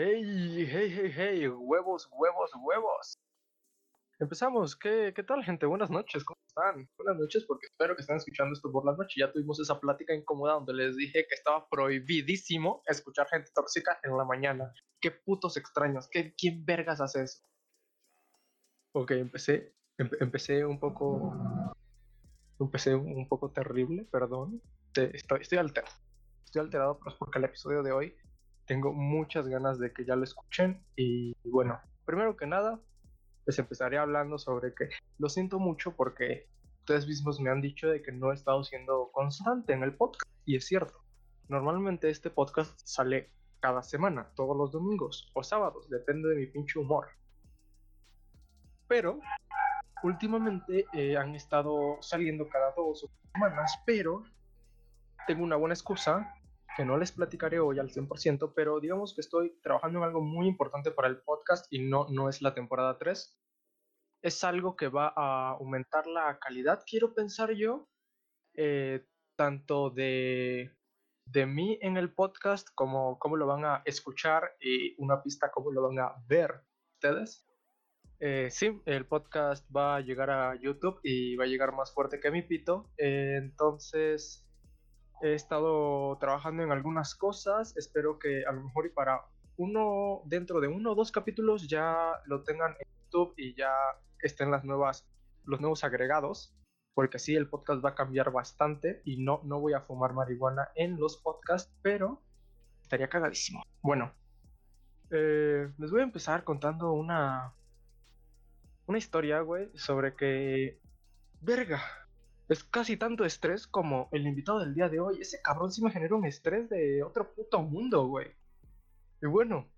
Hey, hey, hey, hey, huevos, huevos, huevos. Empezamos. ¿Qué, ¿Qué tal, gente? Buenas noches, ¿cómo están? Buenas noches, porque espero que estén escuchando esto por la noche. Ya tuvimos esa plática incómoda donde les dije que estaba prohibidísimo escuchar gente tóxica en la mañana. Qué putos extraños, ¿Qué, ¿quién vergas hace eso? Ok, empecé, em- empecé un poco, empecé un poco terrible, perdón. Estoy, estoy alterado. Estoy alterado pues, porque el episodio de hoy tengo muchas ganas de que ya lo escuchen. Y bueno, primero que nada, les empezaré hablando sobre que lo siento mucho porque ustedes mismos me han dicho de que no he estado siendo constante en el podcast. Y es cierto. Normalmente este podcast sale cada semana, todos los domingos o sábados, depende de mi pinche humor. Pero últimamente eh, han estado saliendo cada dos o tres semanas, pero tengo una buena excusa que no les platicaré hoy al 100%, pero digamos que estoy trabajando en algo muy importante para el podcast y no, no es la temporada 3. Es algo que va a aumentar la calidad, quiero pensar yo, eh, tanto de, de mí en el podcast como cómo lo van a escuchar y una pista cómo lo van a ver ustedes. Eh, sí, el podcast va a llegar a YouTube y va a llegar más fuerte que mi pito. Entonces, he estado trabajando en algunas cosas. Espero que a lo mejor y para uno, dentro de uno o dos capítulos ya lo tengan en YouTube y ya estén las nuevas, los nuevos agregados. Porque sí, el podcast va a cambiar bastante y no, no voy a fumar marihuana en los podcasts, pero estaría cagadísimo. Bueno, eh, les voy a empezar contando una, una historia, güey, sobre que, verga, es casi tanto estrés como el invitado del día de hoy. Ese cabrón sí me genera un estrés de otro puto mundo, güey. Y bueno,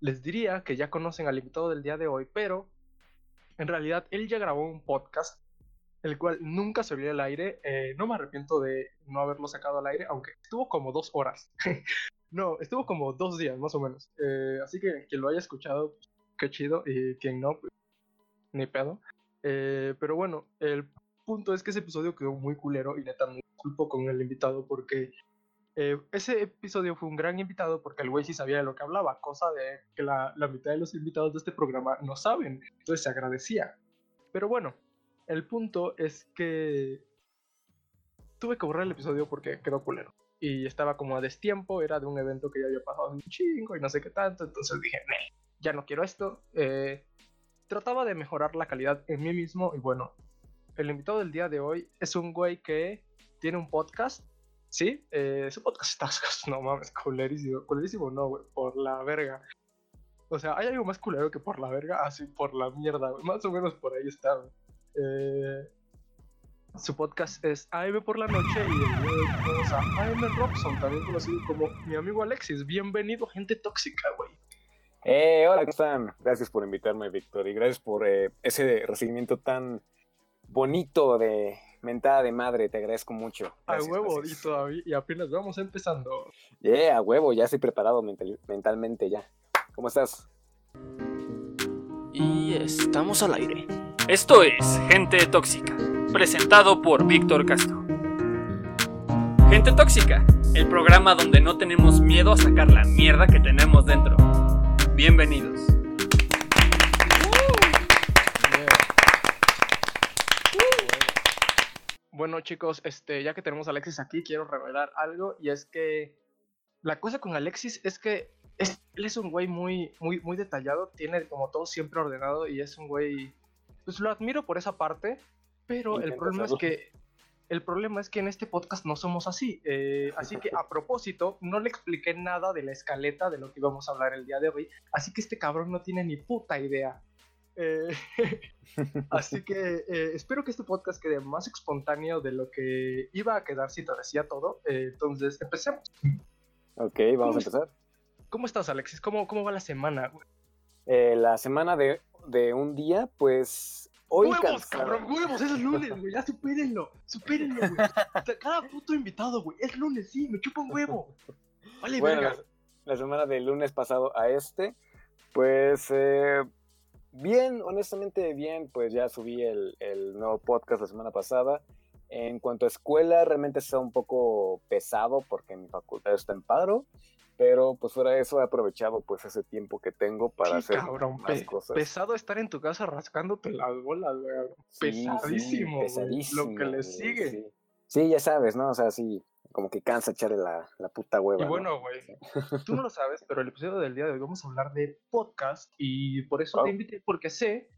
les diría que ya conocen al invitado del día de hoy, pero en realidad él ya grabó un podcast, el cual nunca salió al aire. Eh, no me arrepiento de no haberlo sacado al aire, aunque estuvo como dos horas. no, estuvo como dos días más o menos. Eh, así que quien lo haya escuchado, qué chido, y quien no, pues, ni pedo. Eh, pero bueno, el punto es que ese episodio quedó muy culero y neta me disculpo con el invitado porque eh, ese episodio fue un gran invitado porque el güey sí sabía de lo que hablaba, cosa de que la, la, mitad de los invitados de este programa no saben, entonces se agradecía. Pero bueno, el punto es que tuve que borrar el episodio porque quedó culero y estaba como a destiempo, era de un evento que ya había pasado un chingo y no sé qué tanto, entonces dije, ya no quiero esto. Eh, trataba de mejorar la calidad en mí mismo y bueno, el invitado del día de hoy es un güey que tiene un podcast, ¿sí? Eh, su podcast está, no mames, culerísimo, culerísimo no, güey, por la verga. O sea, hay algo más culero que por la verga, así por la mierda, güey. más o menos por ahí está. Güey. Eh, su podcast es AM por la noche y el a AM Robson, también conocido como mi amigo Alexis. Bienvenido, gente tóxica, güey. Eh, hola, ¿cómo están? Gracias por invitarme, Víctor, y gracias por eh, ese recibimiento tan bonito de mentada de madre, te agradezco mucho. Gracias, a huevo, gracias. y todavía, y apenas vamos empezando. Yeah, a huevo, ya estoy preparado mental, mentalmente ya. ¿Cómo estás? Y estamos al aire. Esto es Gente Tóxica, presentado por Víctor Castro. Gente Tóxica, el programa donde no tenemos miedo a sacar la mierda que tenemos dentro. Bienvenidos. Bueno chicos, este, ya que tenemos a Alexis aquí, quiero revelar algo y es que la cosa con Alexis es que es, él es un güey muy, muy, muy detallado, tiene como todo siempre ordenado y es un güey, pues lo admiro por esa parte, pero el problema es que el problema es que en este podcast no somos así, eh, así que a propósito no le expliqué nada de la escaleta de lo que íbamos a hablar el día de hoy, así que este cabrón no tiene ni puta idea. Eh, así que eh, espero que este podcast quede más espontáneo de lo que iba a quedar si te decía todo. Eh, entonces, empecemos. Ok, vamos a empezar. ¿Cómo estás, Alexis? ¿Cómo, cómo va la semana? Eh, la semana de, de, un día, pues. Hoy ¡Huevos, cansado. cabrón! ¡Huevos! Es lunes, güey. Ya supérenlo. Supérenlo, güey. Cada puto invitado, güey. Es lunes, sí. Me chupa un huevo. Vale, bueno, verga. La, la, semana del lunes pasado a este, pues. Eh, Bien, honestamente bien, pues ya subí el, el, nuevo podcast la semana pasada. En cuanto a escuela, realmente está un poco pesado porque mi facultad está en paro, pero pues fuera de eso he aprovechado pues ese tiempo que tengo para hacer cabrón, más cosas. Pesado estar en tu casa rascándote las bolas. Sí, sí, pesadísimo, güey, pesadísimo, Lo que le sigue. Sí. Sí, ya sabes, ¿no? O sea, sí, como que cansa echarle la, la puta hueva. Y ¿no? bueno, güey, tú no lo sabes, pero el episodio del día de hoy vamos a hablar de podcast y por eso Oh. te invité, porque sé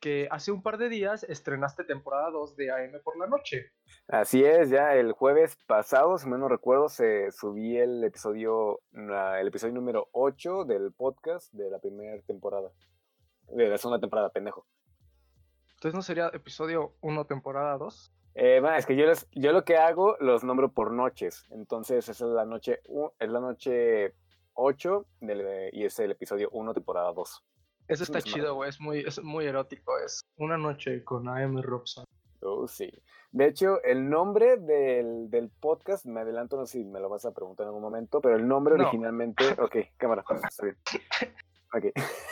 que hace un par de días estrenaste temporada 2 de AM por la noche. Así es, ya el jueves pasado, si mal no recuerdo, se subí el episodio, el episodio número 8 del podcast de la primera temporada. De la segunda temporada, pendejo. Entonces, ¿no sería episodio 1, temporada 2? Eh, bueno, es que yo, les- yo lo que hago los nombro por noches. Entonces, esa es la noche, es la noche 8 del- y es el episodio 1, temporada 2. Eso está Es chido, güey, es muy, es muy erótico, es una noche con AM Robson. Oh, sí. De hecho, el nombre del, del podcast, me adelanto, no sé si me lo vas a preguntar en algún momento, pero el nombre No. originalmente. Ok, cámara, está bien. Ok.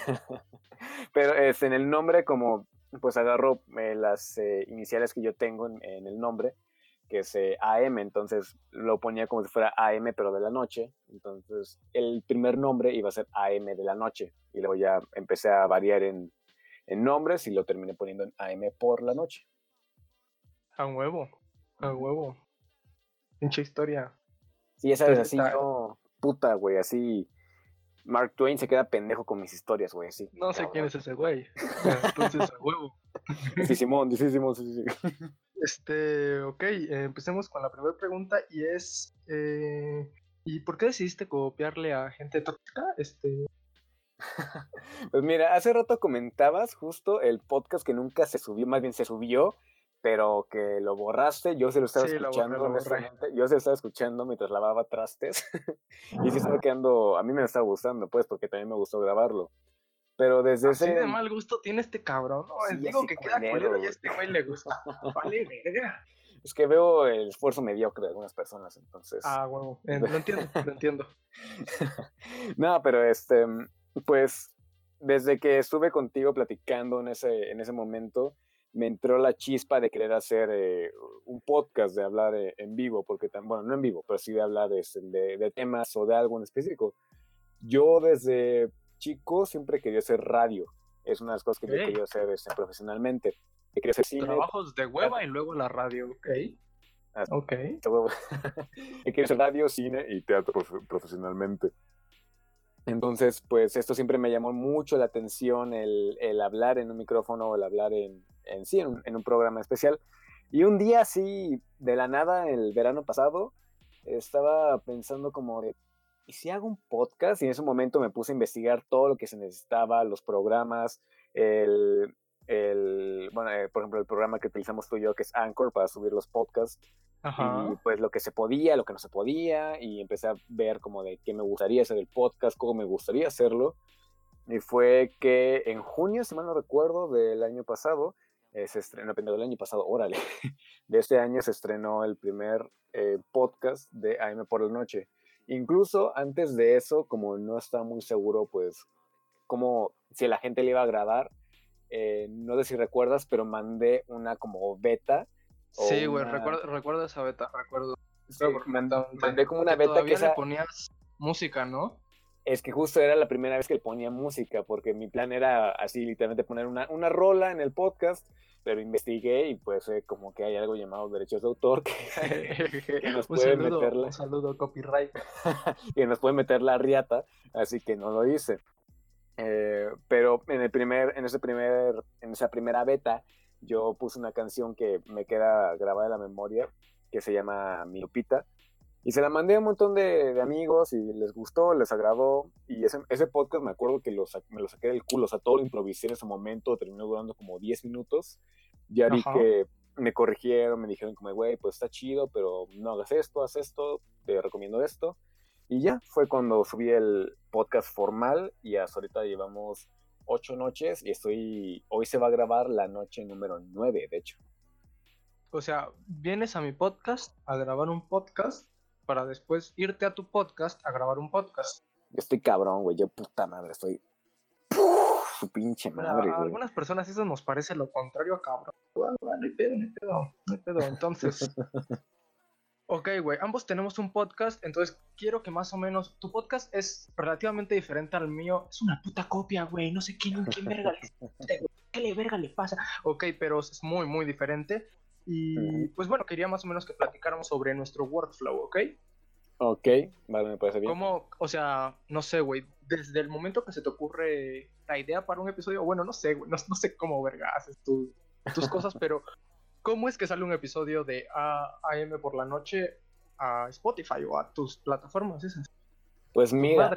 pero es en el nombre, como pues agarro eh, las eh, iniciales que yo tengo en, en el nombre, que es eh, AM, entonces lo ponía como si fuera AM, pero de la noche. Entonces, el primer nombre iba a ser AM de la noche, y luego ya empecé a variar en, en nombres y lo terminé poniendo en AM por la noche. A huevo, a huevo. Pinche historia. Sí, sabes, Pero así yo, puta, güey, así. Mark Twain se queda pendejo con mis historias, güey, así. No sé quién es ese güey. Entonces, a huevo. Sí, Simón, sí, Simón, sí, sí. sí. Este, ok, eh, empecemos con la primera pregunta y es, eh, ¿y por qué decidiste copiarle a gente tóxica? Este, Pues mira, hace rato comentabas justo el podcast que nunca se subió, más bien se subió, pero que lo borraste. Yo se lo estaba Sí, lo escuchando, lo borré. honestamente. Yo se lo estaba escuchando mientras lavaba trastes. y sí estaba quedando, a mí me estaba gustando, pues, porque también me gustó grabarlo. Pero desde así ese. de mal gusto tiene este cabrón, ¿no? Sí, Digo que queda culero, y a este güey le gusta. Vale, verga. Es que veo el esfuerzo mediocre de algunas personas, entonces. Ah, huevo, lo entiendo, lo entiendo. no, pero este, pues desde que estuve contigo platicando en ese, en ese momento, me entró la chispa de querer hacer eh, un podcast, de hablar eh, en vivo, porque, bueno, no en vivo, pero sí de hablar este, de, de temas o de algo en específico. Yo desde chico siempre quería hacer radio. Es una de las cosas que yo quería hacer este, profesionalmente. Que quería hacer cine, Trabajos de hueva y luego la radio, ok. Ah, Ok. y que es radio, cine y teatro profe- profesionalmente. Entonces, pues esto siempre me llamó mucho la atención, el, hablar en un micrófono, el hablar en, sí, en un, en un programa especial. Y un día así, de la nada, el verano pasado, estaba pensando como de, ¿y si hago un podcast? Y en ese momento me puse a investigar todo lo que se necesitaba, los programas, el, el bueno, eh, por ejemplo, el programa que utilizamos tú y yo, que es Anchor, para subir los podcasts Ajá. y pues lo que se podía, lo que no se podía, y empecé a ver como de qué me gustaría hacer el podcast, cómo me gustaría hacerlo. Y fue que en junio, si mal no recuerdo, del año pasado, eh, se estrenó, pendejo, del año pasado, órale, de este año se estrenó el primer eh, podcast de AM por la noche. Incluso antes de eso, como no estaba muy seguro, pues, como si a la gente le iba a agradar, eh, no sé si recuerdas, pero mandé una como beta. Sí, güey, una- recuerdo, recuerdo esa beta, recuerdo. Sí, mandé como una beta que esa, le ponías música, ¿no? es que justo era la primera vez que le ponía música, porque mi plan era así literalmente poner una, una rola en el podcast, pero investigué y pues eh, como que hay algo llamado derechos de autor que, que nos un, puede saludo, meter la, un saludo, copyright. que nos puede meter la riata, así que no lo hice. Eh, pero en el primer, en ese primer, en esa primera beta, yo puse una canción que me queda grabada en la memoria, que se llama Mi Lupita, y se la mandé a un montón de, de amigos y les gustó, les agradó, y ese, ese podcast me acuerdo que lo me lo saqué del culo, o sea, todo lo improvisé en ese momento, terminó durando como 10 minutos, ya vi Ajá. que me corrigieron, me dijeron como, güey, pues está chido, pero no hagas esto, haz esto, te recomiendo esto, y ya fue cuando subí el podcast formal y hasta ahorita llevamos ocho noches y estoy, hoy se va a grabar la noche número nueve, de hecho. O sea, vienes a mi podcast a grabar un podcast para después irte a tu podcast a grabar un podcast. Yo estoy cabrón, güey, yo puta madre, estoy... su pinche madre, A algunas personas eso nos parece lo contrario a cabrón. Bueno, no hay pedo, no hay pedo, no hay pedo. Entonces, ok, güey, ambos tenemos un podcast, entonces quiero que más o menos, tu podcast es relativamente diferente al mío. Es una puta copia, güey, no sé quién, quién verga le, qué le verga le pasa. Ok, pero es muy, muy diferente. Y pues bueno, quería más o menos que platicáramos sobre nuestro workflow, ¿ok? Ok, vale, me parece bien. ¿Cómo, o sea, no sé, güey, desde el momento que se te ocurre la idea para un episodio, bueno, no sé, güey, no, no sé cómo verga haces tu- tus cosas, pero ¿cómo es que sale un episodio de AM por la noche a Spotify o a tus plataformas esas? Pues mira,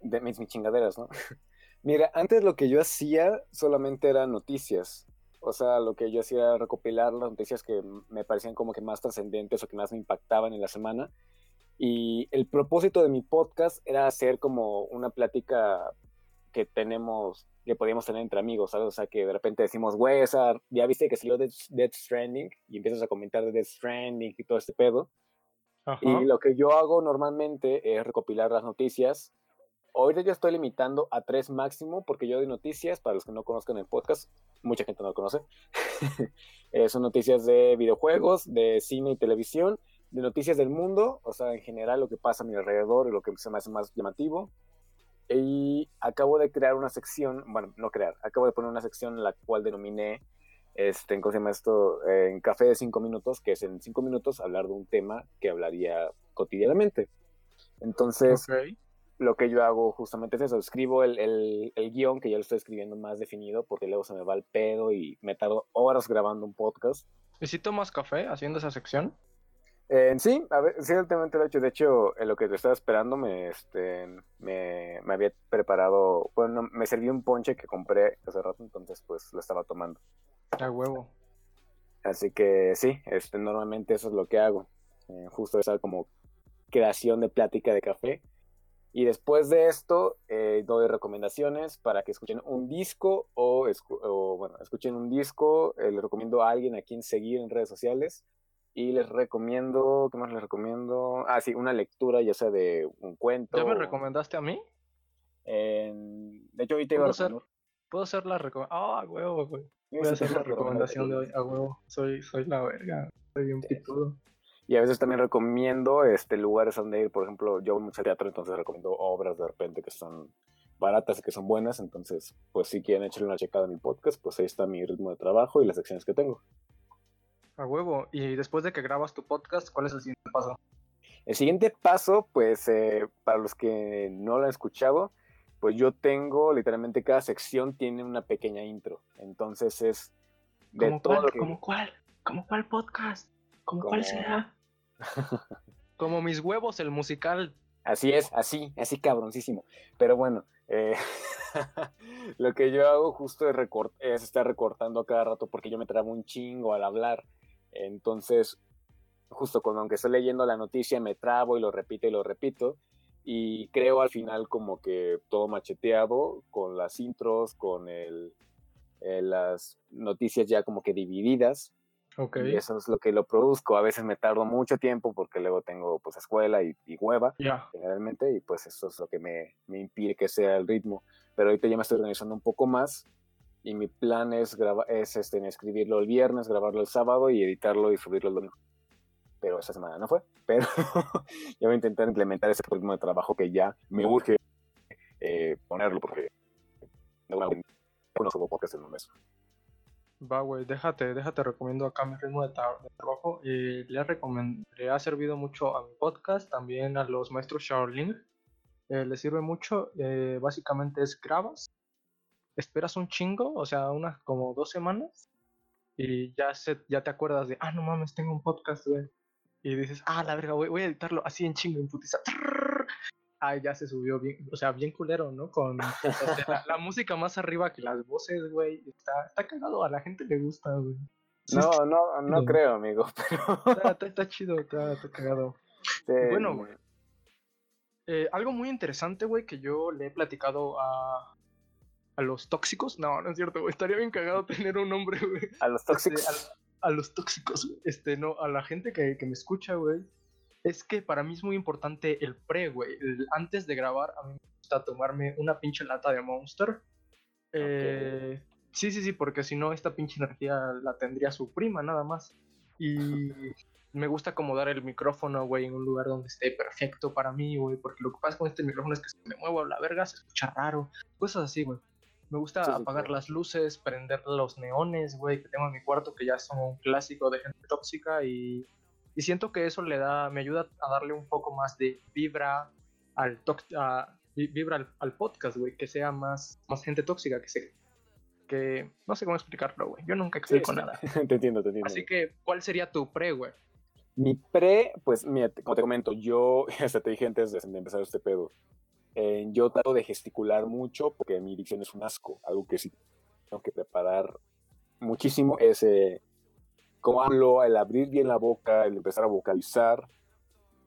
de mis, mis chingaderas, ¿no? mira, antes lo que yo hacía solamente eran noticias. O sea, lo que yo hacía era recopilar las noticias que me parecían como que más trascendentes o que más me impactaban en la semana. Y el propósito de mi podcast era hacer como una plática que tenemos, que podíamos tener entre amigos, ¿sabes? O sea, que de repente decimos, güey, esa- ya viste que salió Death, Death Stranding y empiezas a comentar de Death Stranding y todo este pedo. Ajá. Y lo que yo hago normalmente es recopilar las noticias. Ahorita yo estoy limitando a tres máximo porque yo doy noticias, para los que no conozcan el podcast, mucha gente no lo conoce. Eh, son noticias de videojuegos, de cine y televisión, de noticias del mundo, o sea, en general lo que pasa a mi alrededor y lo que se me hace más llamativo. Y acabo de crear una sección, bueno, no crear, acabo de poner una sección en la cual denominé, este, ¿cómo se llama esto? Eh, en Café de cinco minutos, que es en cinco minutos hablar de un tema que hablaría cotidianamente. Entonces, lo que yo hago justamente es eso, escribo el, el, el guion que ya lo estoy escribiendo más definido porque luego se me va el pedo y me tardo horas grabando un podcast. ¿Y si tomas café haciendo esa sección? Eh, sí, a ver, ciertamente lo he hecho. De hecho, en lo que te estaba esperando, me, este, me, me había preparado, bueno, me serví un ponche que compré hace rato, entonces pues lo estaba tomando. A huevo. Así que sí, este, normalmente eso es lo que hago. Eh, justo esa como creación de plática de café. Y después de esto, eh, doy recomendaciones para que escuchen un disco o, escu- o, bueno, escuchen un disco. eh, les recomiendo a alguien a quien seguir en redes sociales. Y les recomiendo, ¿qué más les recomiendo? Ah, sí, una lectura, ya sea de un cuento. ¿Ya me recomendaste a mí? en- De hecho, ahorita iba a ¿Puedo hacer, recomendar- ¿puedo hacer la recomendación? Ah, a huevo, güey. Voy a hacer la recomendación de hoy, a huevo. Soy, soy la verga. Soy bien pitudo. Y a veces también recomiendo este, lugares donde ir. Por ejemplo, yo voy mucho al teatro, entonces recomiendo obras de repente que son baratas y que son buenas. Entonces, pues si quieren echarle una checada a mi podcast, pues ahí está mi ritmo de trabajo y las secciones que tengo. A huevo. Y después de que grabas tu podcast, ¿cuál es el siguiente paso? El siguiente paso, pues eh, para los que no lo han escuchado, pues yo tengo literalmente cada sección tiene una pequeña intro. Entonces es de ¿Cómo todo cuál? lo que... ¿Cómo cuál? ¿Cómo cuál podcast? ¿Cómo Como- cuál será? Como mis huevos, el musical. Así es, así, así cabroncísimo. Pero bueno, eh, lo que yo hago justo es, recort es estar recortando a cada rato porque yo me trabo un chingo al hablar. Entonces, justo cuando aunque estoy leyendo la noticia, me trabo y lo repito y lo repito. Y creo al final como que todo macheteado con las intros, con el, eh, las noticias ya como que divididas. Ok. Y eso es lo que lo produzco. A veces me tardo mucho tiempo porque luego tengo pues escuela y, y hueva generalmente y pues eso es lo que me, me impide que sea el ritmo. Pero ahorita ya me estoy organizando un poco más y mi plan es, es este, escribirlo el viernes, grabarlo el sábado y editarlo y subirlo el domingo. Pero esta semana no fue. Pero yo voy a intentar implementar ese ritmo de trabajo que ya me urge eh, ponerlo porque no, subo podcast en un mes. Va, güey, déjate, déjate, recomiendo acá mi ritmo de, de trabajo. Le, le ha servido mucho a mi podcast, también a los maestros Shaolin. Eh, le sirve mucho. eh, básicamente es grabas, esperas un chingo, o sea, unas como dos semanas, y ya, se, ya te acuerdas de, ah, no mames, tengo un podcast, güey. Y dices, ah, la verga, voy, voy a editarlo así en chingo, en putiza. Ah, ya se subió bien, o sea, bien culero, ¿no? Con o sea, la, la música más arriba que las voces, güey. Está, está cagado, a la gente le gusta, güey. No, no, no creo, amigo. Pero Está, está- está chido, está, está cagado. Bueno, güey. Eh, algo muy interesante, güey, que yo le he platicado a, a los tóxicos. No, no es cierto, güey. Estaría bien cagado tener un nombre, güey. a los Este, tóxicos. a, a los tóxicos, güey. este, no, a la gente que, que me escucha, güey. Es que para mí es muy importante el pre, güey. El- antes de grabar, a mí me gusta tomarme una pinche lata de Monster Eh, Sí, sí, sí, porque si no, esta pinche energía la tendría su prima nada más. Y me gusta acomodar el micrófono, güey, en un lugar donde esté perfecto para mí, güey, porque lo que pasa con este micrófono es que si me muevo a la verga se escucha raro, cosas así, güey. Me gusta apagar las luces, prender los neones, güey, que tengo en mi cuarto, que ya son un clásico de gente tóxica y, y siento que eso le da, me ayuda a darle un poco más de vibra al, vibra al, podcast, güey, que sea más, más gente tóxica, que se que no sé cómo explicarlo, güey. Yo nunca explico nada. te entiendo, te entiendo. Así que, ¿cuál sería tu pre, güey? Mi pre, pues, mira, como te comento, yo, hasta te dije antes de empezar este pedo, eh, yo trato de gesticular mucho porque mi dicción es un asco, algo que sí tengo que preparar muchísimo es eh, cómo hablo, el abrir bien la boca, el empezar a vocalizar.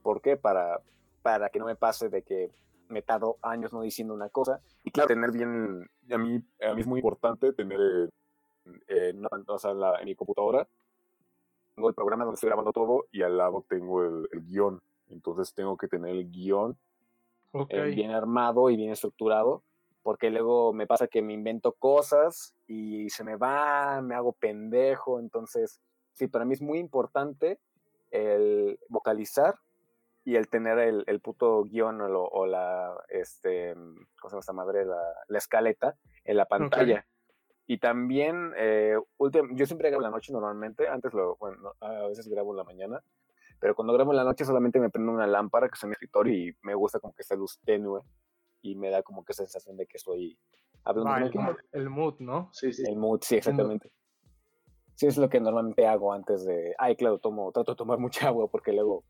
¿Por qué? Para, para que no me pase de que me tardo años no diciendo una cosa. Y claro, tener bien, a mí, a mí es muy importante tener en, mi computadora, tengo el programa donde estoy grabando todo y al lado tengo el, guion. Entonces tengo que tener el guion eh, bien armado y bien estructurado, porque luego me pasa que me invento cosas y se me va, me hago pendejo. Entonces, sí, para mí es muy importante el vocalizar y el tener el, el puto guion o, la, este, ¿cómo se llama esta madre? La, la, escaleta en la pantalla. Y también, eh, yo siempre grabo la noche normalmente, antes lo, bueno, a veces grabo en la mañana, pero cuando grabo en la noche solamente me prendo una lámpara que es en mi escritorio y me gusta como que esta luz tenue y me da como que esa sensación de que estoy hablando. Ah, el, mood, ¿no? Sí, sí. El mood, sí, exactamente. Sí, es lo que normalmente hago antes de, ay, claro, tomo, trato de tomar mucha agua porque luego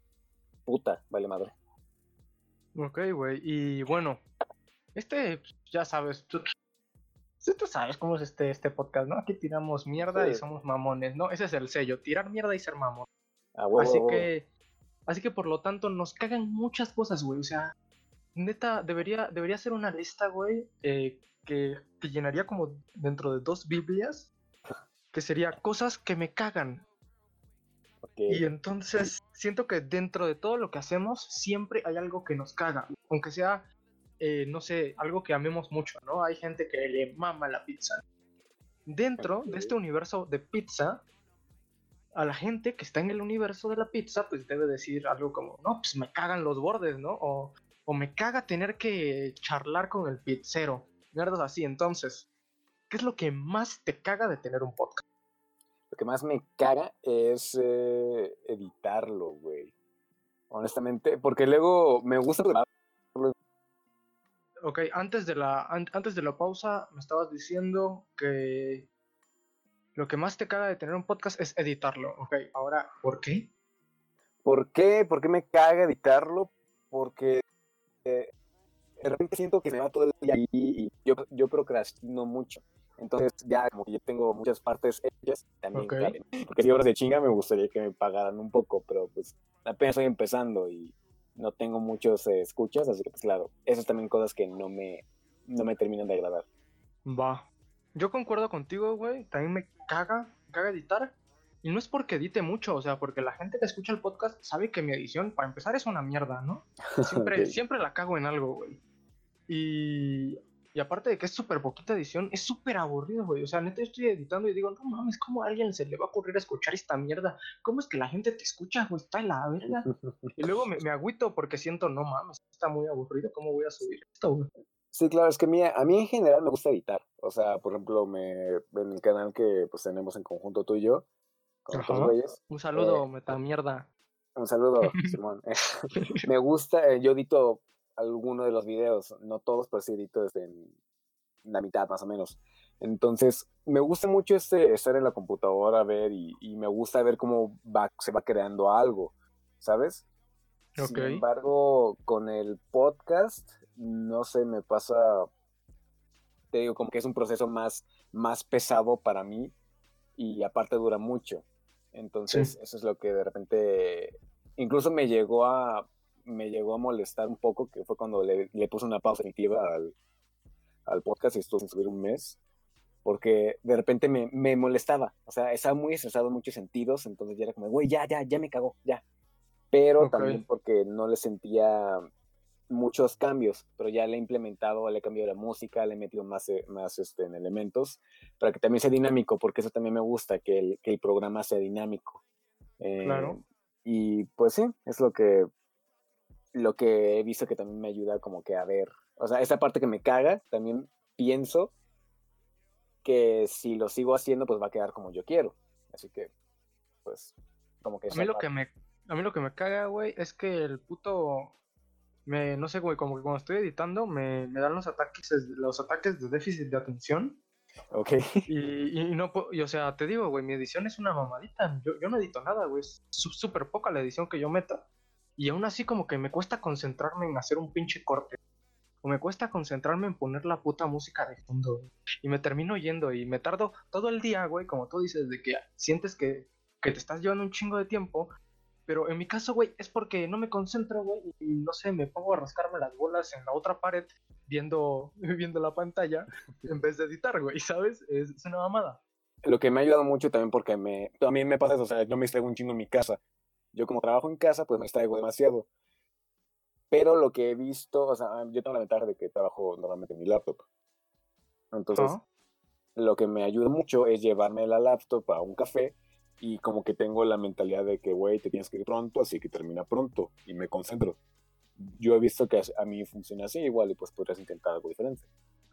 puta, vale madre. Ok, güey. Y bueno, este, ya sabes, tú, tú sabes cómo es este, este podcast, ¿no? Aquí tiramos mierda y somos mamones, ¿no? Ese es el sello, tirar mierda y ser mamón. Así que, así que por lo tanto nos cagan muchas cosas, güey. O sea, neta, debería, debería ser una lista, güey, eh, que, que llenaría como dentro de dos Biblias, que sería cosas que me cagan. Y entonces siento que dentro de todo lo que hacemos siempre hay algo que nos caga, aunque sea, eh, no sé, algo que amemos mucho, ¿no? Hay gente que le mama la pizza. Dentro de este universo de pizza, a la gente que está en el universo de la pizza, pues debe decir algo como, no, pues me cagan los bordes, ¿no? O, o me caga tener que charlar con el pizzero. Mierdas así, entonces, ¿qué es lo que más te caga de tener un podcast? Lo que más me caga es eh, editarlo, güey. Honestamente, porque luego me gusta Ok, antes de la antes de la pausa me estabas diciendo que lo que más te caga de tener un podcast es editarlo. Ok, ahora, ¿por qué? ¿Por qué? ¿Por qué me caga editarlo? Porque eh, de repente siento que se va todo el día ahí y yo, yo procrastino mucho. Entonces ya como que yo tengo muchas partes hechas también. Porque si horas de chinga me gustaría que me pagaran un poco, pero pues apenas estoy empezando y no tengo muchos eh, escuchas, así que pues claro, esas también cosas que no me, no me terminan de agradar. Va. Yo concuerdo contigo, güey. También me caga, caga editar. Y no es porque edite mucho, o sea, porque la gente que escucha el podcast sabe que mi edición, para empezar, es una mierda, ¿no? Siempre, siempre la cago en algo, güey. Y y aparte de que es súper poquita edición, es súper aburrido, güey. O sea, neta, estoy editando y digo, no mames, ¿cómo a alguien se le va a ocurrir escuchar esta mierda? ¿Cómo es que la gente te escucha, güey? Está en la verga. y luego me, me, agüito porque siento, no mames, está muy aburrido, ¿cómo voy a subir esto, güey? Sí, claro, es que mía, a mí en general me gusta editar. O sea, por ejemplo, me, en el canal que pues tenemos en conjunto tú y yo, con güeyes, Un saludo, eh, meta mierda. Un saludo, Simón. me gusta, eh, yo edito alguno de los videos, no todos, pero sí edito desde la mitad más o menos. Entonces, me gusta mucho este, estar en la computadora, ver y, me gusta ver cómo va, se va creando algo, ¿sabes? Sin embargo, con el podcast, no sé, me pasa, te digo, como que es un proceso más, más pesado para mí y aparte dura mucho. Entonces, eso es lo que de repente, incluso me llegó a, me llegó a molestar un poco, que fue cuando le, le puse una pausa definitiva al, al podcast y estuvo sin subir un mes, porque de repente me, me, molestaba, o sea, estaba muy estresado en muchos sentidos, entonces ya era como, güey, ya, ya, ya me cagó, ya. Pero también porque no le sentía muchos cambios, pero ya le he implementado, le he cambiado la música, le he metido más, eh, más este, en elementos, para que también sea dinámico, porque eso también me gusta, que el, que el programa sea dinámico. Claro. Eh, y pues sí, es lo que, lo que he visto que también me ayuda como que a ver, o sea, esa parte que me caga, también pienso que si lo sigo haciendo, pues va a quedar como yo quiero. Así que, pues, como que... A mí lo que me, a mí lo que me caga, güey, es que el puto me, no sé, güey, como que cuando estoy editando me, me dan los ataques, los ataques de déficit de atención. Ok. Y, y no, y, o sea, te digo, güey, mi edición es una mamadita. Yo, yo no edito nada, güey. Es súper poca la edición que yo meta. Y aún así como que me cuesta concentrarme en hacer un pinche corte. O me cuesta concentrarme en poner la puta música de fondo. Y me termino yendo y me tardo todo el día, güey, como tú dices, de que sientes que, que te estás llevando un chingo de tiempo pero en mi caso, güey, es porque no me concentro, güey, y no sé, me pongo a rascarme las bolas en la otra pared viendo, viendo la pantalla en vez de editar, güey, ¿sabes? Es, una mamada. Lo que me ha ayudado mucho también porque me, a mí me pasa eso, o sea, yo me distraigo un chingo en mi casa. Yo como trabajo en casa, pues me distraigo demasiado. Pero lo que he visto, o sea, yo tengo la ventaja de que trabajo normalmente en mi laptop. Entonces, lo que me ayuda mucho es llevarme la laptop a un café y como que tengo la mentalidad de que, güey, te tienes que ir pronto, así que termina pronto y me concentro. Yo he visto que a mí funciona así igual y pues podrías intentar algo diferente.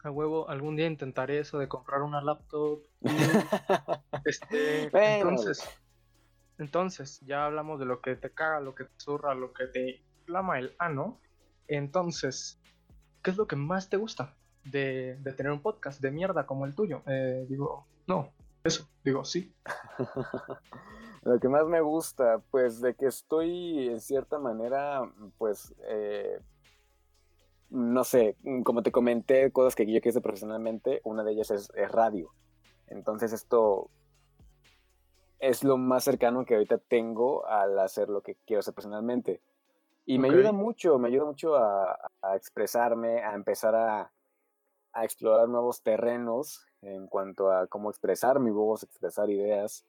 A huevo, algún día intentaré eso de comprar una laptop. este, entonces, entonces, ya hablamos de lo que te caga, lo que te zurra, lo que te inflama el ano. Entonces, ¿qué es lo que más te gusta de, de tener un podcast de mierda como el tuyo? Eh, digo, no, eso, digo, sí. Lo que más me gusta, pues de que estoy en cierta manera, pues, eh, no sé, como te comenté, cosas que yo quiero profesionalmente, una de ellas es, radio. Entonces esto es lo más cercano que ahorita tengo al hacer lo que quiero hacer personalmente. Y me ayuda mucho, me ayuda mucho a, expresarme, a empezar a, a, explorar nuevos terrenos en cuanto a cómo expresar mi voz, expresar ideas.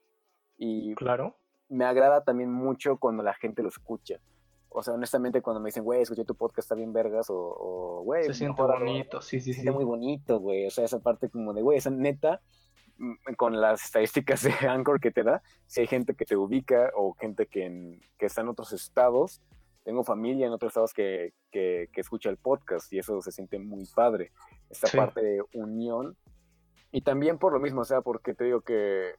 Y claro. me agrada también mucho cuando la gente lo escucha. O sea, honestamente, cuando me dicen, güey, escuché tu podcast, está bien vergas, o, güey, se siente bonito, sí, sí, se siente muy bonito, güey. O sea, esa parte como de, güey, esa neta, mm, con las estadísticas de Anchor que te da, si hay gente que te ubica o gente que, que está en otros estados, tengo familia en otros estados que, que, escucha el podcast y eso se siente muy padre. Esta parte de unión y también por lo mismo, o sea, porque te digo que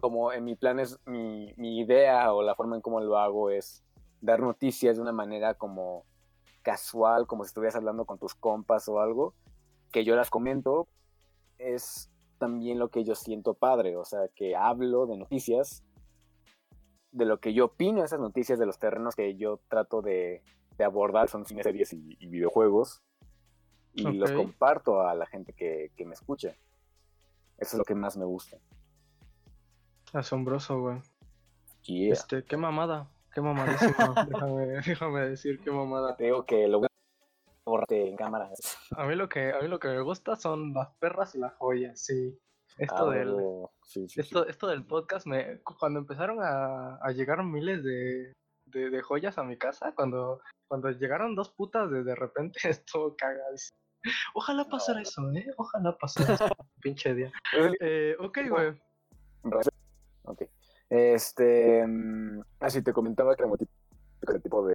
como en mi plan es, mi, mi idea o la forma en cómo lo hago es dar noticias de una manera como casual, como si estuvieras hablando con tus compas o algo, que yo las comento, es también lo que yo siento padre, o sea, que hablo de noticias, de lo que yo opino esas noticias, de los terrenos que yo trato de, de abordar, son cine, series y videojuegos, y los comparto a la gente que, me escucha. Eso es lo que más me gusta. Asombroso, güey. Este, qué mamada, qué mamadísima. déjame, déjame, decir qué mamada. Tengo que lo a en cámara. A mí lo que, a mí lo que me gusta son las perras y las joyas, sí. Esto, ah, del, esto, esto del podcast, me, cuando empezaron a, a llegar miles de, de, de, joyas a mi casa, cuando, cuando llegaron dos putas de, de repente, esto cagadísimo. Ojalá pasara eso, ¿eh? Ojalá pasara eso. Pinche día. Eh, ok, güey. Ok. Este. Así mm, ah, te comentaba que era el tipo de,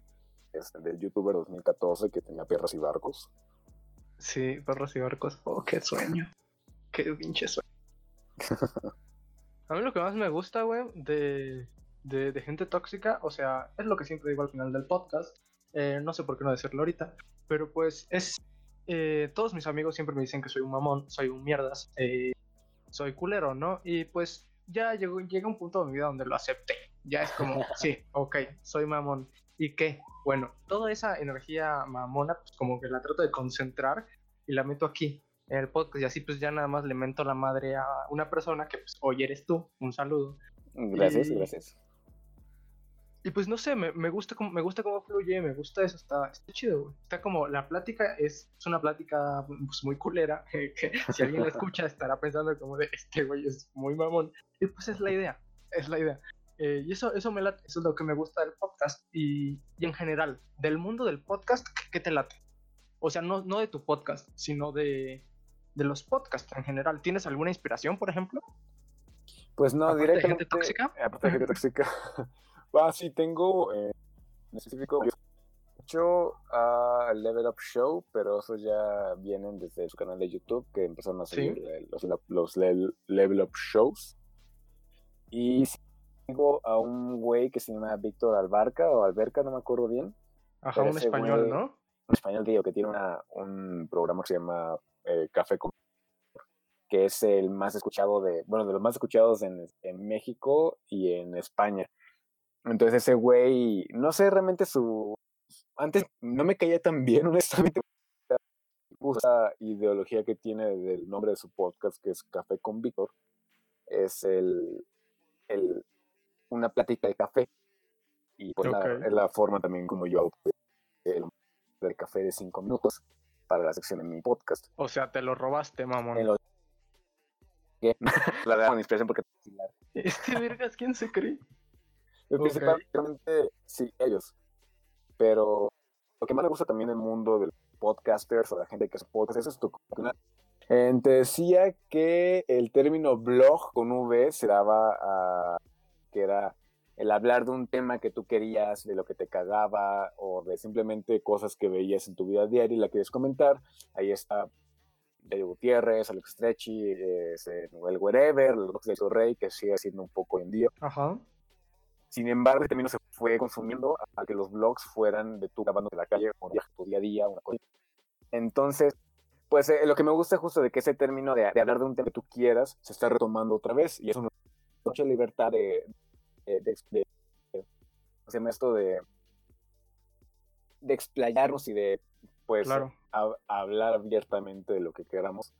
este, del youtuber 2014 que tenía perras y barcos. Sí, perros y barcos. Oh, qué sueño. Qué pinche sueño. A mí lo que más me gusta, güey, de, de, de, gente tóxica, o sea, es lo que siempre digo al final del podcast. Eh, no sé por qué no decirlo ahorita, pero pues es eh, todos mis amigos siempre me dicen que soy un mamón, soy un mierdas, eh, soy culero, ¿no? Y pues ya llegó, llega un punto de mi vida donde lo acepté. Ya es como, sí, ok, soy mamón. ¿Y qué? Bueno, toda esa energía mamona, pues como que la trato de concentrar y la meto aquí, en el podcast, y así pues ya nada más le mento la madre a una persona que pues hoy eres tú. Un saludo. Gracias, gracias. Y pues no sé, me, me, gusta cómo, me gusta cómo fluye, me gusta eso, está, está chido, güey. Está como, la plática es, es una plática pues, muy culera, que si alguien la escucha estará pensando como de, este güey es muy mamón. Y pues es la idea, es la idea. Eh, y eso, eso, me late, eso es lo que me gusta del podcast. Y, y en general, del mundo del podcast, ¿qué te late? O sea, no, no de tu podcast, sino de, de los podcasts en general. ¿Tienes alguna inspiración, por ejemplo? Pues no, Aparte de directamente. gente tóxica. Aparte de gente tóxica. Ah, sí, tengo eh, en específico. Hecho a Level Up Show, pero esos ya vienen desde su canal de YouTube, que empezaron a Sí. seguir eh, los, los Level Up Shows. Y tengo a un güey que se llama Víctor Albarca o Alberca, no me acuerdo bien. Ajá, un español, güey- ¿no? un español tío que tiene una, un programa que se llama eh, Café con que es el más escuchado de, bueno, de los más escuchados en, en México y en España. Entonces ese güey, no sé realmente su, antes no me caía tan bien, honestamente, esa ideología que tiene del nombre de su podcast, que es Café con Víctor, es el, el, una plática de café. Y pues la- es la forma también como yo adopté el del café de cinco minutos para la sección de mi podcast. O sea, te lo robaste, mamón. Lo la verdad, con inspiración porque Este vergas, ¿quién se cree? Yo Ok. Principalmente, sí, ellos. Pero lo que más me gusta también del mundo del podcasters o la gente que hace podcast, eso es tu comunidad. Eh, te decía que el término blog con V se daba a que era el hablar de un tema que tú querías, de lo que te cagaba o de simplemente cosas que veías en tu vida diaria y la quieres comentar. Ahí está David Gutiérrez, Alex Stretchy, eh, Noel Wherever, los blogs de Rey, que sigue siendo un poco en día. Ajá. Sin embargo, el término se fue consumiendo a que los blogs fueran de tú grabando de la calle, un viaje, tu día a día, una cosa. Entonces, pues eh, lo que me gusta justo de que ese término de, de hablar de un tema que tú quieras se está retomando otra vez y eso nos da mucha libertad de, de, de, de- de- ¿cómo se llama esto? De, de explayarnos y de, pues, Claro. hablar abiertamente de lo que queramos.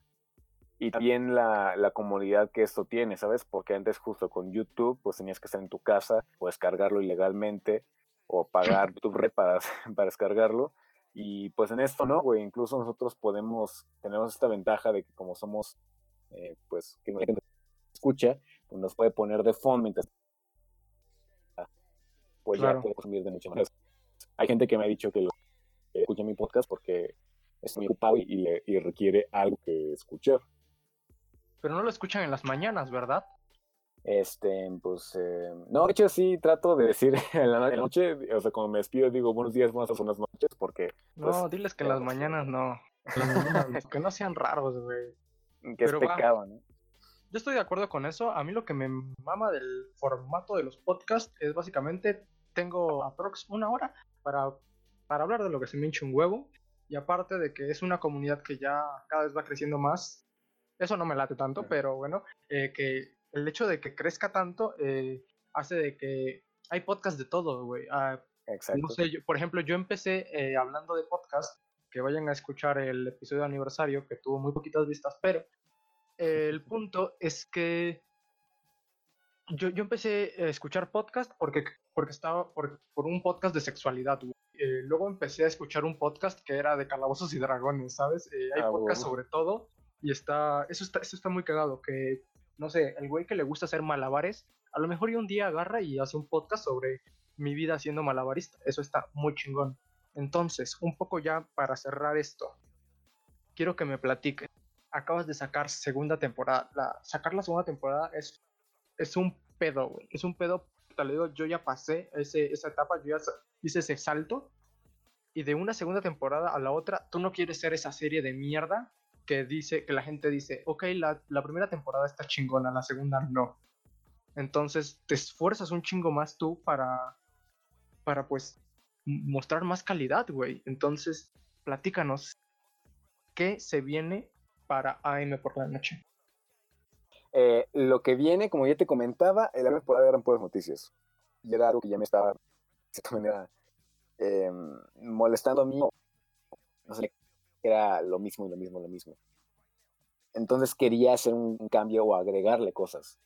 Y también la, la comunidad que esto tiene, ¿sabes? Porque antes justo con YouTube, pues tenías que estar en tu casa o descargarlo ilegalmente o pagar YouTube Red para, para descargarlo. Y pues en esto no, güey, incluso nosotros podemos, tenemos esta ventaja de que como somos, eh, pues, que gente escucha, pues nos puede poner de fondo mientras pues Claro. ya puede consumir de muchas maneras. Hay gente que me ha dicho que, lo, que escucha mi podcast porque es muy ocupado y, y le- y requiere algo que escuchar. Pero no lo escuchan en las mañanas, ¿verdad? Este, pues, eh, no, de hecho sí trato de decir en la noche, o sea, cuando me despido digo buenos días, buenas tardes, buenas noches, porque No, Pues, diles que en las mañanas no. Que no sean raros, güey. que es Pero va. pecado, ¿no? Yo estoy de acuerdo con eso. A mí lo que me mama del formato de los podcasts es básicamente tengo aprox una hora para, para hablar de lo que se me hincha un huevo. Y aparte de que es una comunidad que ya cada vez va creciendo más, eso no me late tanto, pero bueno, eh, que el hecho de que crezca tanto eh, hace de que hay podcasts de todo, güey. Ah, Exacto. no sé, yo- por ejemplo, yo empecé eh, hablando de podcast, que vayan a escuchar el episodio de aniversario, que tuvo muy poquitas vistas, pero eh, el punto es que yo, yo empecé a escuchar podcast porque, porque estaba por, por un podcast de sexualidad. güey. Eh, luego empecé a escuchar un podcast que era de calabozos y dragones, ¿sabes? Eh, hay Ah, podcast huevo. sobre todo y está eso, está, eso está muy cagado, que, no sé, el güey que le gusta hacer malabares, a lo mejor y un día agarra y hace un podcast sobre mi vida siendo malabarista. Eso está muy chingón. Entonces, un poco ya para cerrar esto, quiero que me platiques. Acabas de sacar segunda temporada. La, sacar la segunda temporada es, es un pedo, güey. Es un pedo. Te lo digo, yo ya pasé ese, esa etapa, yo ya hice ese salto. Y de una segunda temporada a la otra, tú no quieres ser esa serie de mierda que dice, que la gente dice, ok, la, la primera temporada está chingona, la segunda no. Entonces te esfuerzas un chingo más tú para, para pues mostrar más calidad, güey. Entonces, platícanos, ¿qué se viene para AM por la noche? Eh, lo que viene, como ya te comentaba, el año por eran puras noticias. Y era algo que ya me estaba, de cierta manera, eh, molestando a mí. No sé, era lo mismo y lo mismo, lo mismo. Entonces quería hacer un, un cambio o agregarle cosas.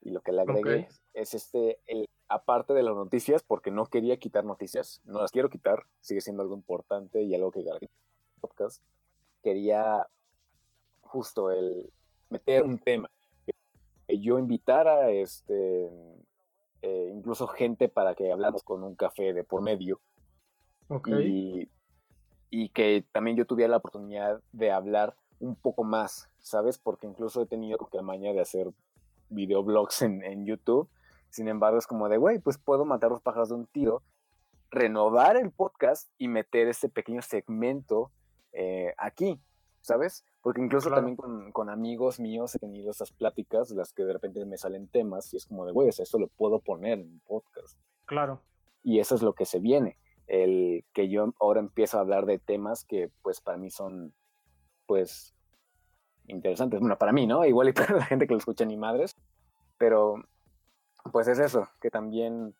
Y lo que le agregué Ok. es este, el, aparte de las noticias, porque no quería quitar noticias, no las quiero quitar, sigue siendo algo importante y algo que en el podcast. Quería justo el meter un tema que yo invitara este eh, incluso gente para que hablamos con un café de por medio. Y, y, que también yo tuviera la oportunidad de hablar un poco más, ¿sabes? Porque incluso he tenido la maña de hacer videoblogs en, en YouTube. Sin embargo, es como de, güey, pues puedo matar los pájaros de un tiro, renovar el podcast y meter este pequeño segmento eh, aquí, ¿sabes? Porque incluso también con, amigos míos he tenido esas pláticas, las que de repente me salen temas y es como de, güey, esto lo puedo poner en un podcast. Claro. Y eso es lo que se viene, el que yo ahora empiezo a hablar de temas que pues para mí son, pues, interesantes. Bueno, para mí, ¿no? Igual y para la gente que lo escucha ni madres, pero pues es eso, que también,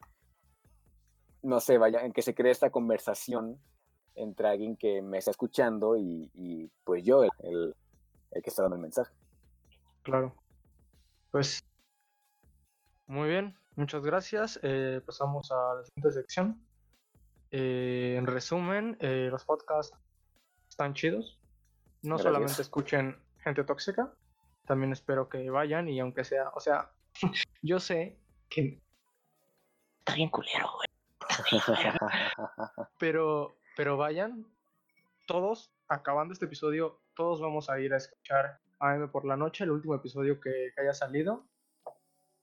no sé, vaya, en que se cree esta conversación entre alguien que me está escuchando y, pues yo, el, que está dando el mensaje. Claro. Pues muy bien, muchas gracias. Eh, pasamos a la siguiente sección. Eh, en resumen, eh, los podcasts están chidos. No solamente escuchen gente tóxica, también espero que vayan y aunque sea, o sea, yo sé que está bien culero, güey. pero pero vayan, todos, acabando este episodio, todos vamos a ir a escuchar AM por la noche, el último episodio que, haya salido.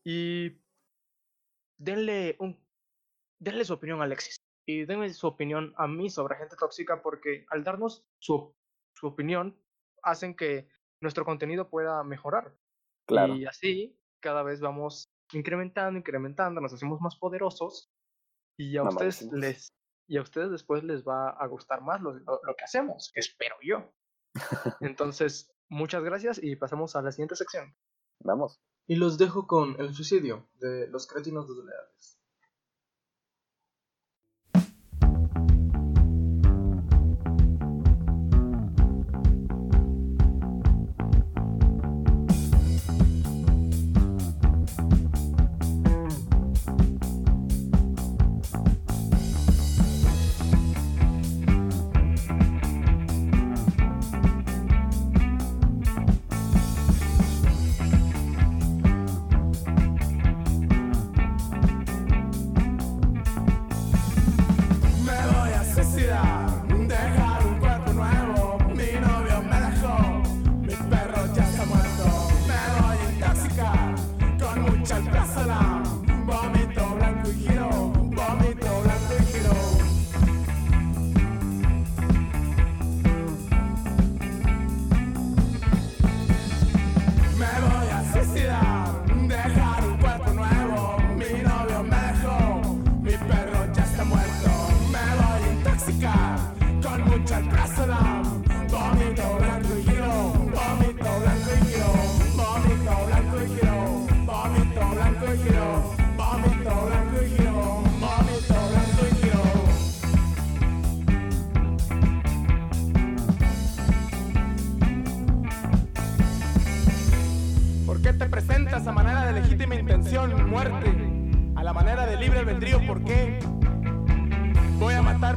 Y denle un denle su opinión a Alexis y denle su opinión a mí sobre gente tóxica porque al darnos su, su opinión hacen que nuestro contenido pueda mejorar. Claro. Y así cada vez vamos incrementando, incrementando, nos hacemos más poderosos y a ustedes les y a ustedes después les va a gustar más lo, que hacemos, espero yo. Entonces, muchas gracias y pasamos a la siguiente sección. Vamos. Y los dejo con el suicidio de los cretinos desleales.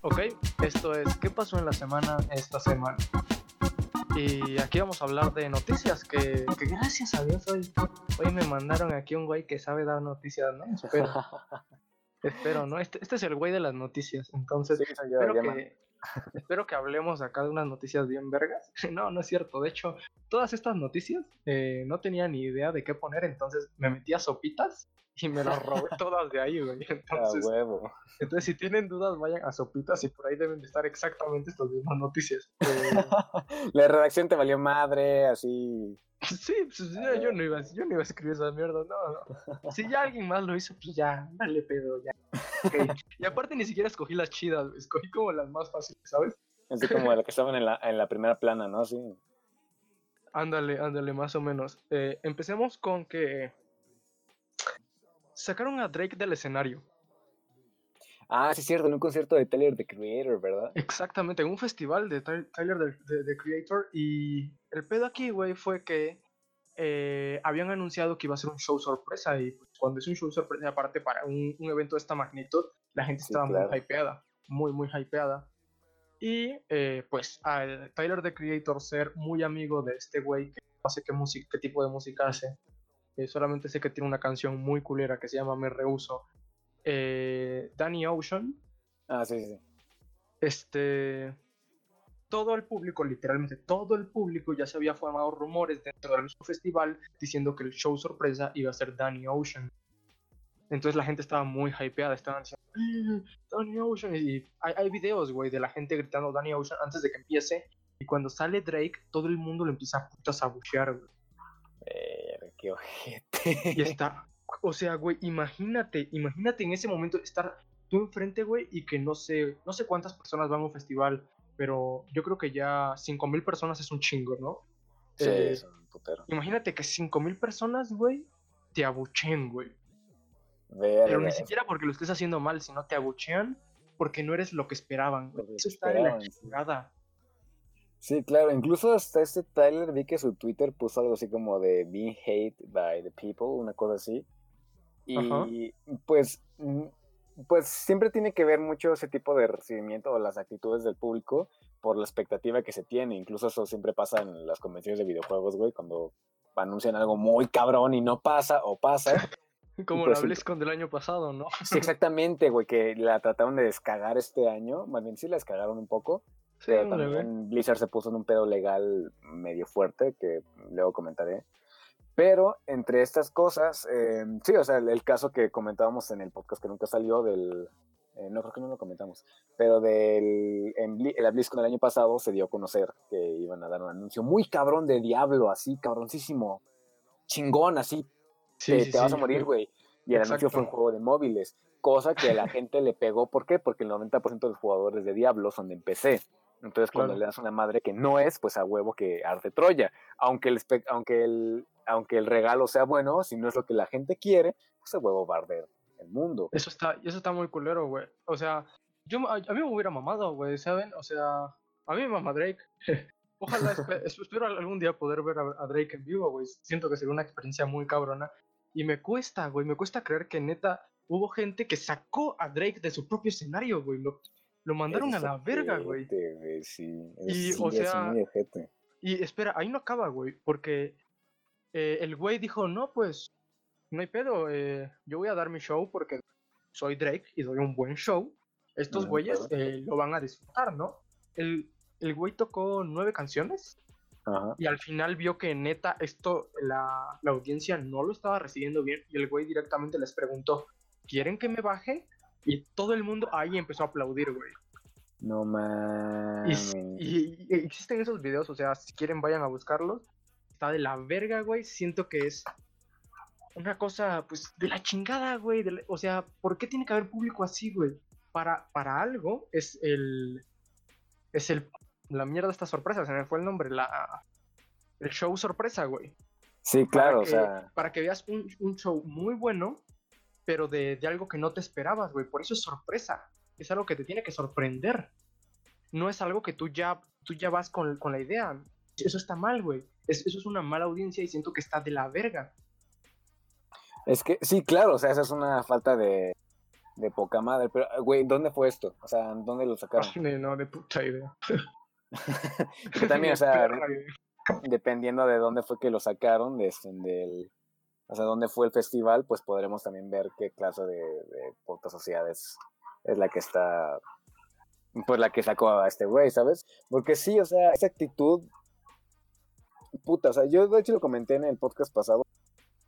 Ok, esto es ¿Qué pasó en la semana esta semana? Y aquí vamos a hablar de noticias que, que gracias a Dios hoy, hoy me mandaron aquí un güey que sabe dar noticias, ¿no? Espero. espero, ¿no? Este, este es el güey de las noticias, entonces Sí, yo, espero, que, espero que hablemos acá de unas noticias bien vergas. No, no es cierto. De hecho, todas estas noticias eh, no tenía ni idea de qué poner, entonces me metí a sopitas y me las robé todas de ahí, güey. Entonces, huevo. entonces, si tienen dudas, vayan a Sopitas y por ahí deben de estar exactamente estas mismas noticias. Eh, La redacción te valió madre, así. sí, pues, yo, yo no iba, yo no iba a escribir esa mierda, no, no. Si ya alguien más lo hizo, pues ya, dale pedo, ya. Ok. Y aparte ni siquiera escogí las chidas, escogí como las más fáciles, ¿sabes? Así como la que estaban en la, en la primera plana, ¿no? Sí. Ándale, ándale, más o menos. Eh, empecemos con que sacaron a Drake del escenario. Ah, sí, es cierto, en un concierto de Tyler the Creator, ¿verdad? Exactamente, en un festival de Ty- Tyler the, the- Creator. Y el pedo aquí, güey, fue que eh, habían anunciado que iba a ser un show sorpresa. Y pues, cuando es un show sorpresa, aparte para un, un evento de esta magnitud, la gente Sí, estaba claro. muy hypeada. Muy, muy hypeada. Y eh, pues al Tyler the Creator ser muy amigo de este güey que no sé qué, música, qué tipo de música hace. Eh, solamente sé que tiene una canción muy culera que se llama Me Rehuso. Eh, Danny Ocean Ah, sí, sí. este todo el público, literalmente todo el público ya se había formado rumores dentro del mismo festival diciendo que el show sorpresa iba a ser Danny Ocean. Entonces la gente estaba muy hypeada, estaban diciendo, "Eh, Danny Ocean. Y hay, hay videos, güey, de la gente gritando Danny Ocean antes de que empiece. Y cuando sale Drake, todo el mundo le empieza a putas a buchear, güey. Verga, qué ojete. Y está, o sea, güey, imagínate, imagínate en ese momento estar tú enfrente, güey, y que no sé, no sé cuántas personas van a un festival, pero yo creo que ya 5000 personas es un chingo, ¿no? Sí, Eh, es un putero. Imagínate que 5000 personas, güey, te abuchen, güey. Verga, Pero ni siquiera porque lo estés haciendo mal, sino te abuchean porque no eres lo que esperaban, güey. Eso está de la chingada. Sí, claro, incluso hasta este Tyler vi que su Twitter puso algo así como de being hate by the people, una cosa así. Ajá. Y pues, mm, pues siempre tiene que ver mucho ese tipo de recibimiento o las actitudes del público por la expectativa que se tiene. Incluso eso siempre pasa en las convenciones de videojuegos, güey, cuando anuncian algo muy cabrón y no pasa o pasa. Como pues la. BlizzCon del año pasado, ¿no? Sí, exactamente, güey, que la trataron de descagar este año, más bien sí la descagaron un poco, Sí, también Blizzard se puso en un pedo legal medio fuerte, que luego comentaré. Pero entre estas cosas, eh, sí, o sea, el, el caso que comentábamos en el podcast que nunca salió del... eh, no creo que no lo comentamos, pero del, en, en la BlizzCon del año pasado se dio a conocer que iban a dar un anuncio muy cabrón de Diablo, así, cabroncísimo, chingón, así, Sí, te, sí, te vas sí, a morir, güey. Y el anuncio fue un Exacto. juego de móviles, cosa que a la gente le pegó. ¿Por qué? Porque el 90% de los jugadores de Diablo son de PC. Entonces, cuando Claro. le das una madre que no es, pues a huevo que arde Troya. Aunque el, aunque, el, aunque el regalo sea bueno, si no es lo que la gente quiere, pues a huevo va a arder el mundo. Eso está, eso está muy culero, güey. O sea, yo, a, a mí me hubiera mamado, güey, ¿saben? O sea, a mí me mama Drake. Ojalá, espe- es- espero algún día poder ver a, a Drake en vivo, güey. Siento que sería una experiencia muy cabrona. Y me cuesta, güey, me cuesta creer que neta hubo gente que sacó a Drake de su propio escenario, güey. Lo, lo mandaron a la verga, güey. Sí, Y, sí, o sea. Y espera, ahí no acaba, güey, porque eh, el güey dijo, no, pues, no hay pedo, eh, yo voy a dar mi show porque soy Drake y doy un buen show. Estos güeyes eh, lo van a disfrutar, ¿no? El, el güey tocó nueve canciones Ajá. y al final vio que neta esto, la, la audiencia no lo estaba recibiendo bien y el güey directamente les preguntó, ¿quieren que me baje? Y todo el mundo ahí empezó a aplaudir, güey. No mames. y- y existen esos videos, o sea, si quieren vayan a buscarlos. Está de la verga, güey. Siento que es una cosa, pues, de la chingada, güey. la- O sea, ¿por qué tiene que haber público así, güey? Para, para algo es el... Es el... La mierda de estas sorpresas, se me fue el nombre. La, el show sorpresa, güey. Sí, claro, o sea, Para que veas un, un show muy bueno, pero de, de algo que no te esperabas, güey. Por eso es sorpresa. Es algo que te tiene que sorprender. No es algo que tú ya, tú ya vas con, con la idea. Eso está mal, güey. Es- eso es una mala audiencia y siento que está de la verga. es que sí, claro, o sea, esa es una falta de, de poca madre. Pero, güey, ¿dónde fue esto? O sea, ¿dónde lo sacaron? no, de puta idea. también, o sea, dependiendo de dónde fue que lo sacaron, de, este, del, sea, dónde fue el festival, pues podremos también ver qué clase de, de sociedad es, la que está, pues la que sacó a este güey, ¿sabes? Porque sí, o sea, esa actitud, puta, o sea, yo de hecho lo comenté en el podcast pasado,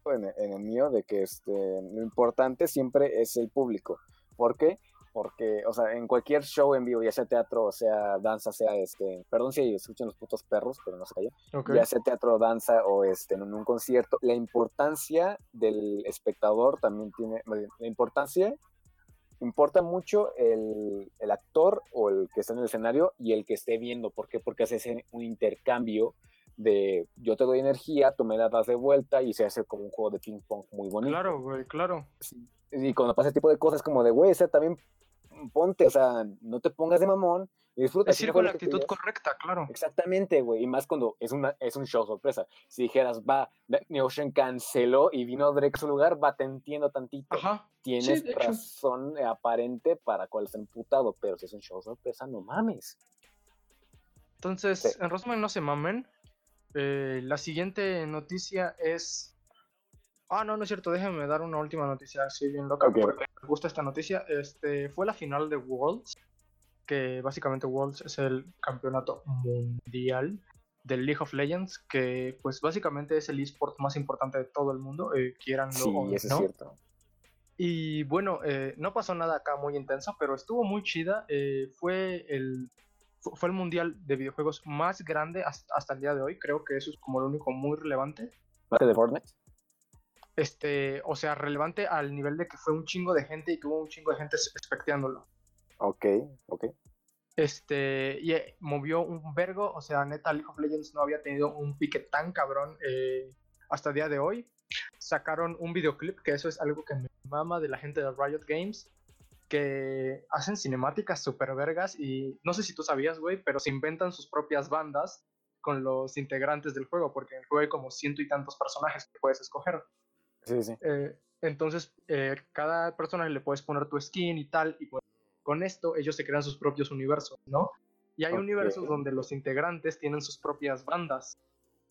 en, en el mío, de que este, lo importante siempre es el público. ¿Por qué? Porque, o sea, en cualquier show en vivo, ya sea teatro, o sea danza, sea este, perdón si escuchan los putos perros, pero no se callan, ya sea teatro, danza o este, en un concierto, la importancia del espectador también tiene, la importancia, importa mucho el, el actor o el que está en el escenario y el que esté viendo, ¿por qué? Porque hace un intercambio de yo te doy energía, tú me la das de vuelta y se hace como un juego de ping pong muy bonito. Claro, güey, claro. Y cuando pasa ese tipo de cosas como de, güey, o sea, también ponte, o sea, no te pongas de mamón y disfruta. Decir con la actitud correcta, claro. Exactamente, güey, y más cuando es, una, es un show sorpresa. Si dijeras, va, Danny Ocean canceló y vino Drake a su lugar, va, te entiendo tantito. Ajá. Tienes razón aparente para cuál está emputado, pero si es un show sorpresa, no mames. Entonces, en resumen, no se mamen. Eh, la siguiente noticia es Ah, no, no es cierto, déjame dar una última noticia así bien loca, porque me gusta esta noticia. Este, fue la final de Worlds, que básicamente Worlds es el campeonato mundial del League of Legends, que pues básicamente es el esport más importante de todo el mundo, eh, quieranlo sí, o eso es cierto. Y bueno, eh, no pasó nada acá muy intenso, pero estuvo muy chida. Eh, fue el fue el mundial de videojuegos más grande hasta, hasta, el día de hoy. Creo que eso es como lo único muy relevante. ¿Parte de Fortnite? este, o sea, relevante al nivel de que fue un chingo de gente y tuvo un chingo de gente espectándolo. Ok, ok. Este, y eh, movió un vergo, o sea, neta, League of Legends no había tenido un pique tan cabrón eh, hasta el día de hoy. Sacaron un videoclip, que eso es algo que me mama de la gente de Riot Games, que hacen cinemáticas super vergas y no sé si tú sabías, güey, pero se inventan sus propias bandas con los integrantes del juego, porque en el juego hay como ciento y tantos personajes que puedes escoger. Sí, sí. Eh, entonces, eh, cada personaje le puedes poner tu skin y tal, y pues, con esto ellos se crean sus propios universos, ¿no? Y hay universos donde los integrantes tienen sus propias bandas.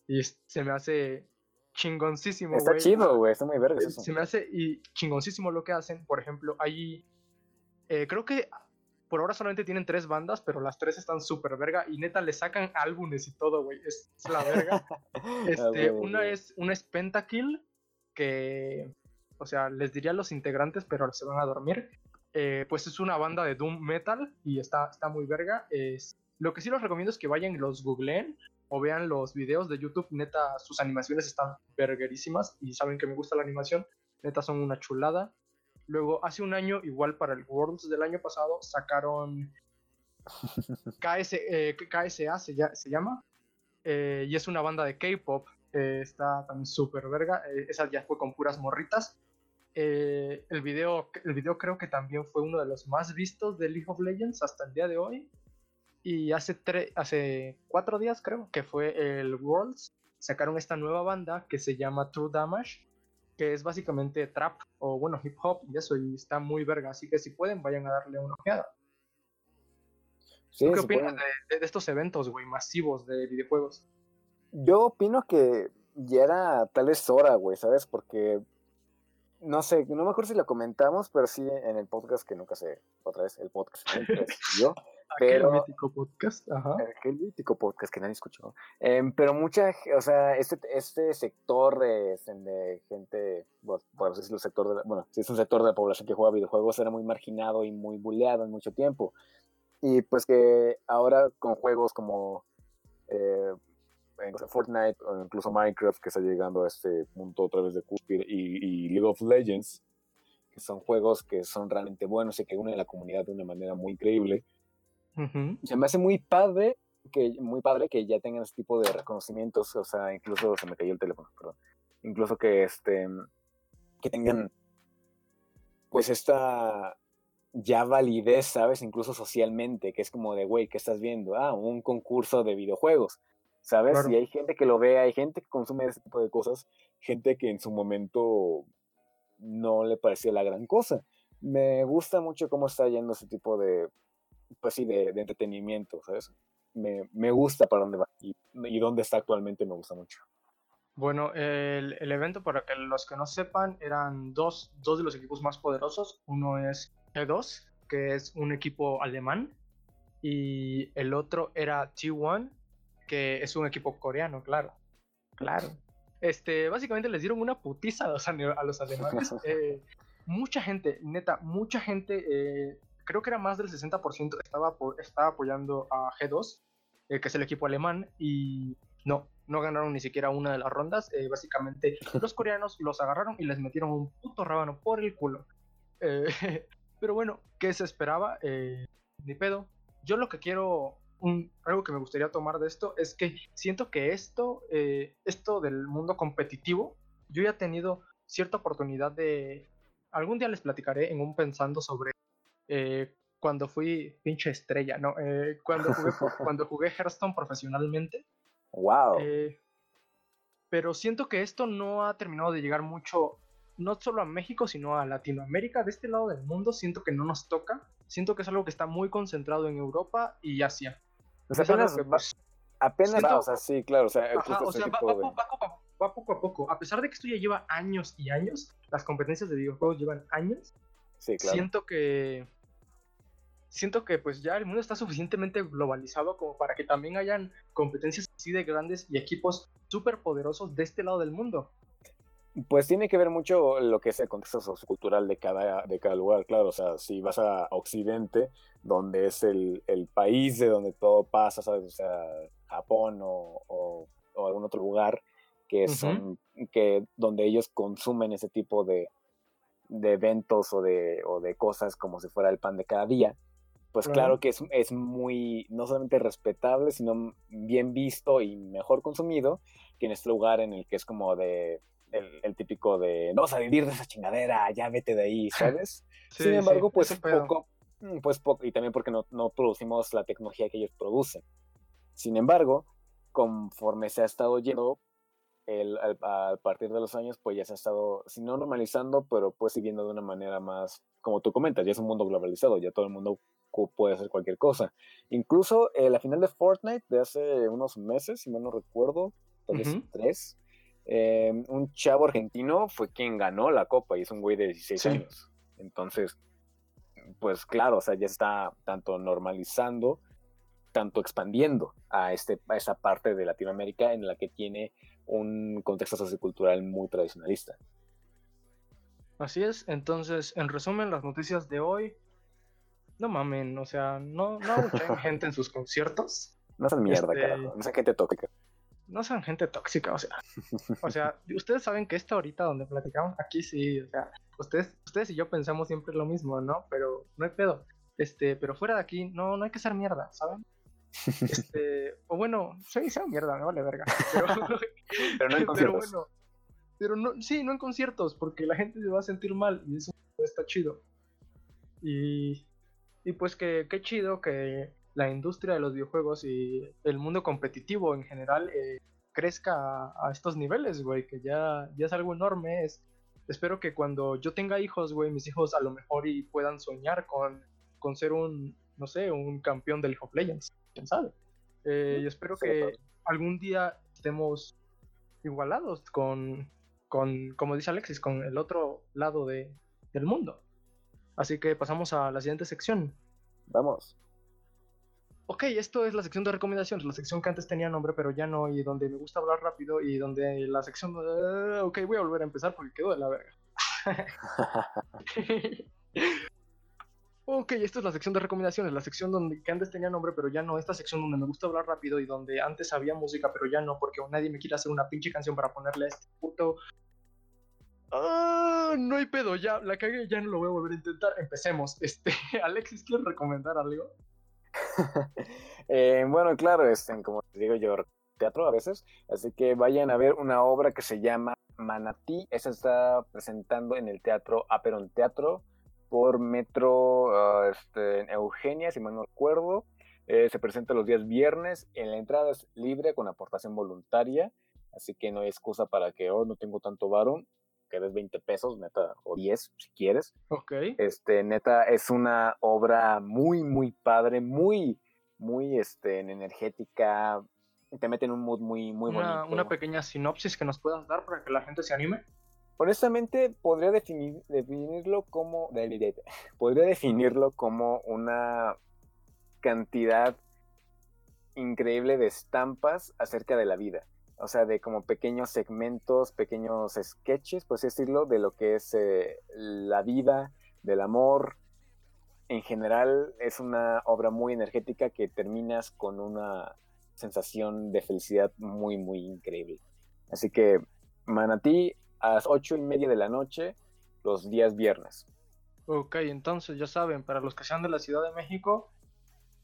Y se me hace chingoncísimo, Está chido, güey, está muy verde eso. Se me hace y chingoncísimo lo que hacen. Por ejemplo, hay. Eh, creo que por ahora solamente tienen tres bandas, pero las tres están súper verga. Y neta, le sacan álbumes y todo, güey. Es, la verga. este, una, es, una es Pentakill, que, o sea, les diría a los integrantes, pero se van a dormir. Eh, pues es una banda de Doom Metal y está, está muy verga. Es, lo que sí les recomiendo es que vayan y los googleen o vean los videos de YouTube. Neta, sus animaciones están verguerísimas y saben que me gusta la animación. Neta, son una chulada. Luego, hace un año, igual para el Worlds del año pasado, sacaron KS, eh, KSA, se, se llama. Eh, y es una banda de K-pop eh, está también súper verga. Eh, esa ya fue con puras morritas. El, video, el video creo que también fue uno de los más vistos de League of Legends hasta el día de hoy. Y hace, hace cuatro días creo que fue el Worlds. Sacaron esta nueva banda que se llama True Damage, que es básicamente trap o bueno, hip hop y eso, y está muy verga. Así que si pueden, vayan a darle una ojeada. ¿Qué opinas de, de, estos eventos, güey, masivos de videojuegos? Yo opino que ya era tal vez hora, güey, ¿sabes? Porque no sé, no me acuerdo si lo comentamos, pero sí en el podcast que nunca sé, otra vez, el podcast que yo. Pero, aquel mítico podcast, ajá. Aquel mítico podcast que nadie escuchó. Em, pero mucha, o sea, este, este sector de, de gente, bueno, bueno, si es el sector de bueno, si es un sector de la población que juega videojuegos, era muy marginado y muy buleado en mucho tiempo. Y pues que ahora con juegos como eh, Fortnite o incluso Minecraft que está llegando a este punto otra vez de cúspide y, League of Legends, que son juegos que son realmente buenos y que unen a la comunidad de una manera muy increíble. Se me hace muy padre que muy padre que ya tengan este tipo de reconocimientos, o sea, incluso se me cayó el teléfono, perdón. Incluso que este que tengan pues esta ya validez, ¿sabes? Incluso socialmente, que es como de, güey, ¿qué estás viendo? Ah, un concurso de videojuegos. ¿sabes? Y hay gente que lo ve, hay gente que consume ese tipo de cosas, gente que en su momento no le parecía la gran cosa. me gusta mucho cómo está yendo ese tipo de, pues sí, de, entretenimiento, ¿sabes? Me, me, gusta para dónde va y, y, dónde está actualmente me gusta mucho. Bueno, el, el, evento, para que los que no sepan, eran dos, dos de los equipos más poderosos. Uno es E2, que es un equipo alemán, y el otro era T1, que es un equipo coreano, claro. Claro. Este, básicamente les dieron una putiza a los, a los alemanes. Eh, mucha gente, neta, mucha gente, eh, creo que era más del 60% estaba, estaba apoyando a G2, eh, que es el equipo alemán, y no, no ganaron ni siquiera una de las rondas. básicamente los coreanos los agarraron y les metieron un puto rábano por el culo. pero bueno, ¿qué se esperaba? ni pedo. Yo lo que quiero algo que me gustaría tomar de esto es que siento que esto, eh, esto del mundo competitivo, yo ya he tenido cierta oportunidad de... Algún día les platicaré en un pensando sobre eh, cuando fui pinche estrella, ¿no? Eh, cuando, jugué, cuando jugué Hearthstone profesionalmente. ¡Wow! pero siento que esto no ha terminado de llegar mucho, no solo a México, sino a Latinoamérica. De este lado del mundo siento que no nos toca. Siento que es algo que está muy concentrado en Europa y Asia. Pues apenas, va, apenas o sea, sí, claro, o sea, o sea va, va, poco a poco. A pesar de que esto ya lleva años y años, las competencias de videojuegos llevan años. Sí, claro. Siento que siento que pues ya el mundo está suficientemente globalizado como para que también hayan competencias así de grandes y equipos súper poderosos de este lado del mundo. Pues tiene que ver mucho lo que es el contexto sociocultural de cada, de cada lugar, claro. O sea, si vas a Occidente, donde es el, el país de donde todo pasa, ¿sabes? O sea, Japón o, o, algún otro lugar que son, que donde ellos consumen ese tipo de, de eventos o de, o de cosas como si fuera el pan de cada día, pues claro que es, es, muy, no solamente respetable, sino bien visto y mejor consumido que en este lugar en el que es como de el, típico de no vas a vivir de esa chingadera, ya vete de ahí, ¿sabes? Sin embargo, pues poco, mm, pues poco, y también porque no, no producimos la tecnología que ellos producen. Sin embargo, conforme se ha estado yendo, el, a partir de los años, pues ya se ha estado, si no normalizando, pero pues siguiendo de una manera más, como tú comentas, ya es un mundo globalizado, ya todo el mundo puede hacer cualquier cosa. Incluso eh, la final de Fortnite de hace unos meses, si mal no recuerdo, tal vez tres, Em, un chavo argentino fue quien ganó la copa y es un güey de 16 años. Entonces, pues claro, o sea, ya está tanto normalizando, tanto expandiendo a, este, a esa parte de Latinoamérica en la que tiene un contexto sociocultural muy tradicionalista. Así es, entonces, en resumen, las noticias de hoy, no mamen, o sea, no, no gente en sus conciertos. No sean mierda, este... carajo, no sean gente tóxica no sean gente tóxica, o sea, o sea, ustedes saben que esto ahorita donde platicamos, aquí sí, o sea, ustedes, ustedes y yo pensamos siempre lo mismo, ¿no? Pero no hay pedo. Este, pero fuera de aquí, no, no hay que ser mierda, ¿saben? Este, o bueno, sí, sea mierda, me vale verga. Pero, pero no en conciertos. Pero bueno, pero no, sí, no en conciertos, porque la gente se va a sentir mal y eso está chido. Y, y pues que qué chido que la industria de los videojuegos y el mundo competitivo en general eh, crezca a, estos niveles, güey, que ya, ya es algo enorme. Es, espero que cuando yo tenga hijos, güey, mis hijos a lo mejor y puedan soñar con, con ser un, no sé, un campeón del League of Legends, quién sabe. Eh, y espero que algún día estemos igualados con, con, como dice Alexis, con el otro lado de, del mundo. Así que pasamos a la siguiente sección. Vamos ok, esto es la sección de recomendaciones, la sección que antes tenía nombre, pero ya no, y donde me gusta hablar rápido, y donde la sección... Uh, ok, voy a volver a empezar porque quedó de la verga. ok, esto es la sección de recomendaciones, la sección donde, que antes tenía nombre, pero ya no, esta sección donde me gusta hablar rápido y donde antes había música, pero ya no, porque nadie me quiere hacer una pinche canción para ponerle a este puto... Ah, no hay pedo, ya la cagué, ya no lo voy a volver a intentar. Empecemos. Este, Alexis, ¿quieres recomendar algo? Eh, bueno, claro, este, como les digo yo, teatro a veces, así que vayan a ver una obra que se llama Manatí, esa está presentando en el teatro Aperon Teatro por Metro ah, este, en Eugenia, si mal no recuerdo. Eh, se presenta los días viernes, en la entrada es libre con aportación voluntaria, así que no hay excusa para que, oh, no tengo tanto varón. Que des 20 pesos, neta, o 10 si quieres. Ok. Este, neta, es una obra muy, muy padre, muy, muy, este, energética, te mete en un mood muy, muy una, bonito. Una pequeña sinopsis que nos puedas dar para que la gente se anime. Honestamente, podría definir, definirlo como, podría definirlo como una cantidad increíble de estampas acerca de la vida. O sea, de como pequeños segmentos, pequeños sketches, por así decirlo, de lo que es eh, la vida, del amor. En general, es una obra muy energética que terminas con una sensación de felicidad muy, muy increíble. Así que, Manatí, a las ocho y media de la noche, los días viernes. Ok, entonces ya saben, para los que sean de la Ciudad de México,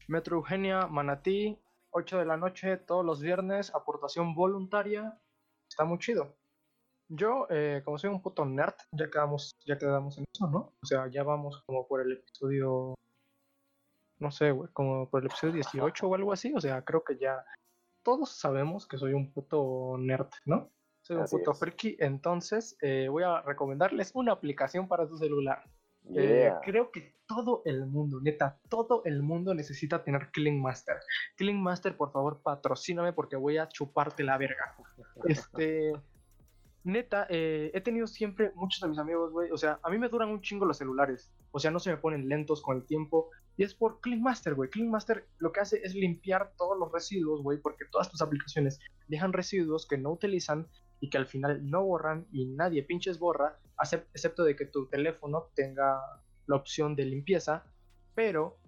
Metro Eugenia, Manatí, 8 de la noche, todos los viernes, aportación voluntaria. Está muy chido. Yo, eh, como soy un puto nerd, ya quedamos, ya quedamos en eso, ¿no? O sea, ya vamos como por el episodio. No sé, güey, como por el episodio 18 o algo así. O sea, creo que ya todos sabemos que soy un puto nerd, ¿no? Soy un puto friki. Entonces, eh, voy a recomendarles una aplicación para su celular. Eh, creo que todo el mundo, neta, todo el mundo necesita tener Clean Master. Clean Master, por favor, patrocíname porque voy a chuparte la verga. Este, neta, eh, he tenido siempre muchos de mis amigos, güey. O sea, a mí me duran un chingo los celulares. O sea, no se me ponen lentos con el tiempo. Y es por Clean Master, güey. Clean Master lo que hace es limpiar todos los residuos, güey, porque todas tus aplicaciones dejan residuos que no utilizan y que al final no borran y nadie pinches borra, excepto de que tu teléfono tenga la opción de limpieza, pero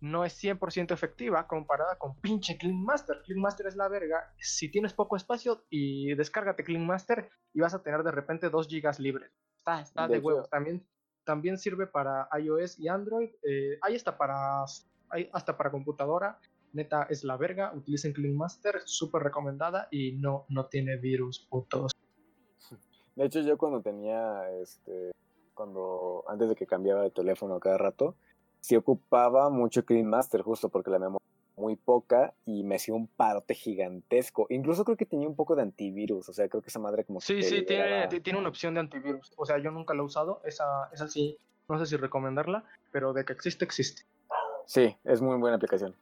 no es 100% efectiva comparada con pinche Clean Master. Clean Master es la verga. Si tienes poco espacio y descárgate Clean Master y vas a tener de repente 2 GB libres. Está, está de, huevos. También, también sirve para iOS y Android. Eh, hay hasta para, hay hasta para computadora. Neta, es la verga. Utilicen Clean Master, súper recomendada y no, no tiene virus, putos. De hecho, yo cuando tenía, este, cuando, antes de que cambiaba de teléfono cada rato, sí ocupaba mucho Clean Master, justo porque la memoria muy poca y me hacía un parote gigantesco. Incluso creo que tenía un poco de antivirus, o sea, creo que esa madre como Sí, sí, tiene, tiene una opción de antivirus. O sea, yo nunca la he usado, esa, esa sí, no sé si recomendarla, pero de que existe, existe. Sí, es muy buena aplicación.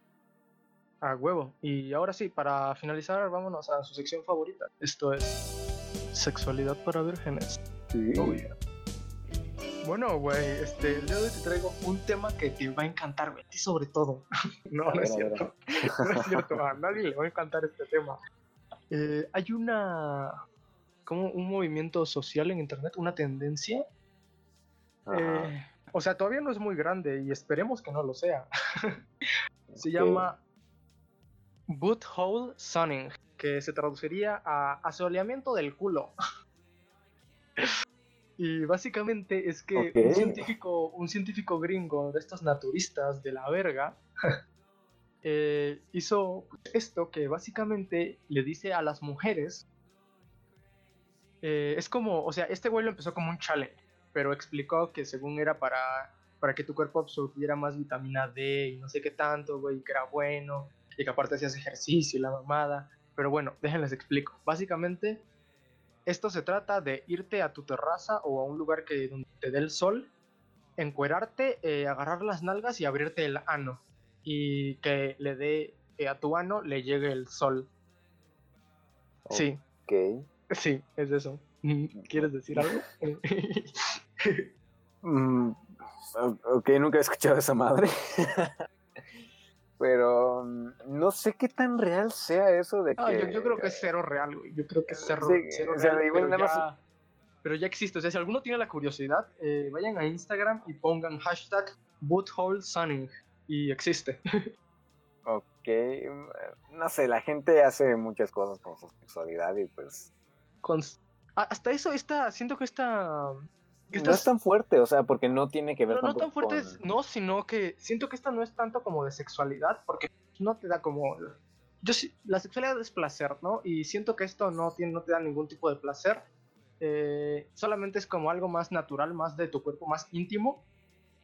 A huevo. Y ahora sí, para finalizar, vámonos a su sección favorita. Esto es sexualidad para vírgenes. Sí. Oh, bueno, güey, este, el día de hoy te traigo un tema que te va a encantar, güey, ti sobre todo. no, no es cierto. no es cierto, a nadie le va a encantar este tema. Eh, hay una, como un movimiento social en internet, una tendencia. Eh, o sea, todavía no es muy grande y esperemos que no lo sea. Se llama Butthole Sunning, que se traduciría a asoleamiento del culo. y básicamente es que un, científico, un científico gringo de estos naturistas de la verga eh, hizo esto que básicamente le dice a las mujeres. Eh, es como, o sea, este güey lo empezó como un challenge, pero explicó que según era para, para que tu cuerpo absorbiera más vitamina D y no sé qué tanto, güey, que era bueno y que aparte hacías ejercicio y la mamada. Pero bueno, déjenles explico. Básicamente, esto se trata de irte a tu terraza o a un lugar que donde te dé el sol, encuerarte, eh, agarrar las nalgas y abrirte el ano. Y que le dé eh, a tu ano le llegue el sol. Sí. Ok. Sí, es eso. ¿Quieres decir algo? Mm, ok, nunca he escuchado esa madre. Pero mm, no sé qué tan real sea eso de que... yo, creo que es cero real, güey. Yo creo que es cero, real. pero, ya, existe. O sea, si alguno tiene la curiosidad, eh, vayan a Instagram y pongan hashtag bootholesunning y existe. ok. Mm, no sé, la gente hace muchas cosas con su sexualidad y pues... hasta eso, está, siento que esta no es tan fuerte, o sea, porque no tiene que ver no, no tan fuerte, no, sino que siento que esta no es tanto como de sexualidad, porque no te da como... Yo la sexualidad es placer, ¿no? Y siento que esto no, tiene, no te da ningún tipo de placer. Eh, solamente es como algo más natural, más de tu cuerpo, más íntimo.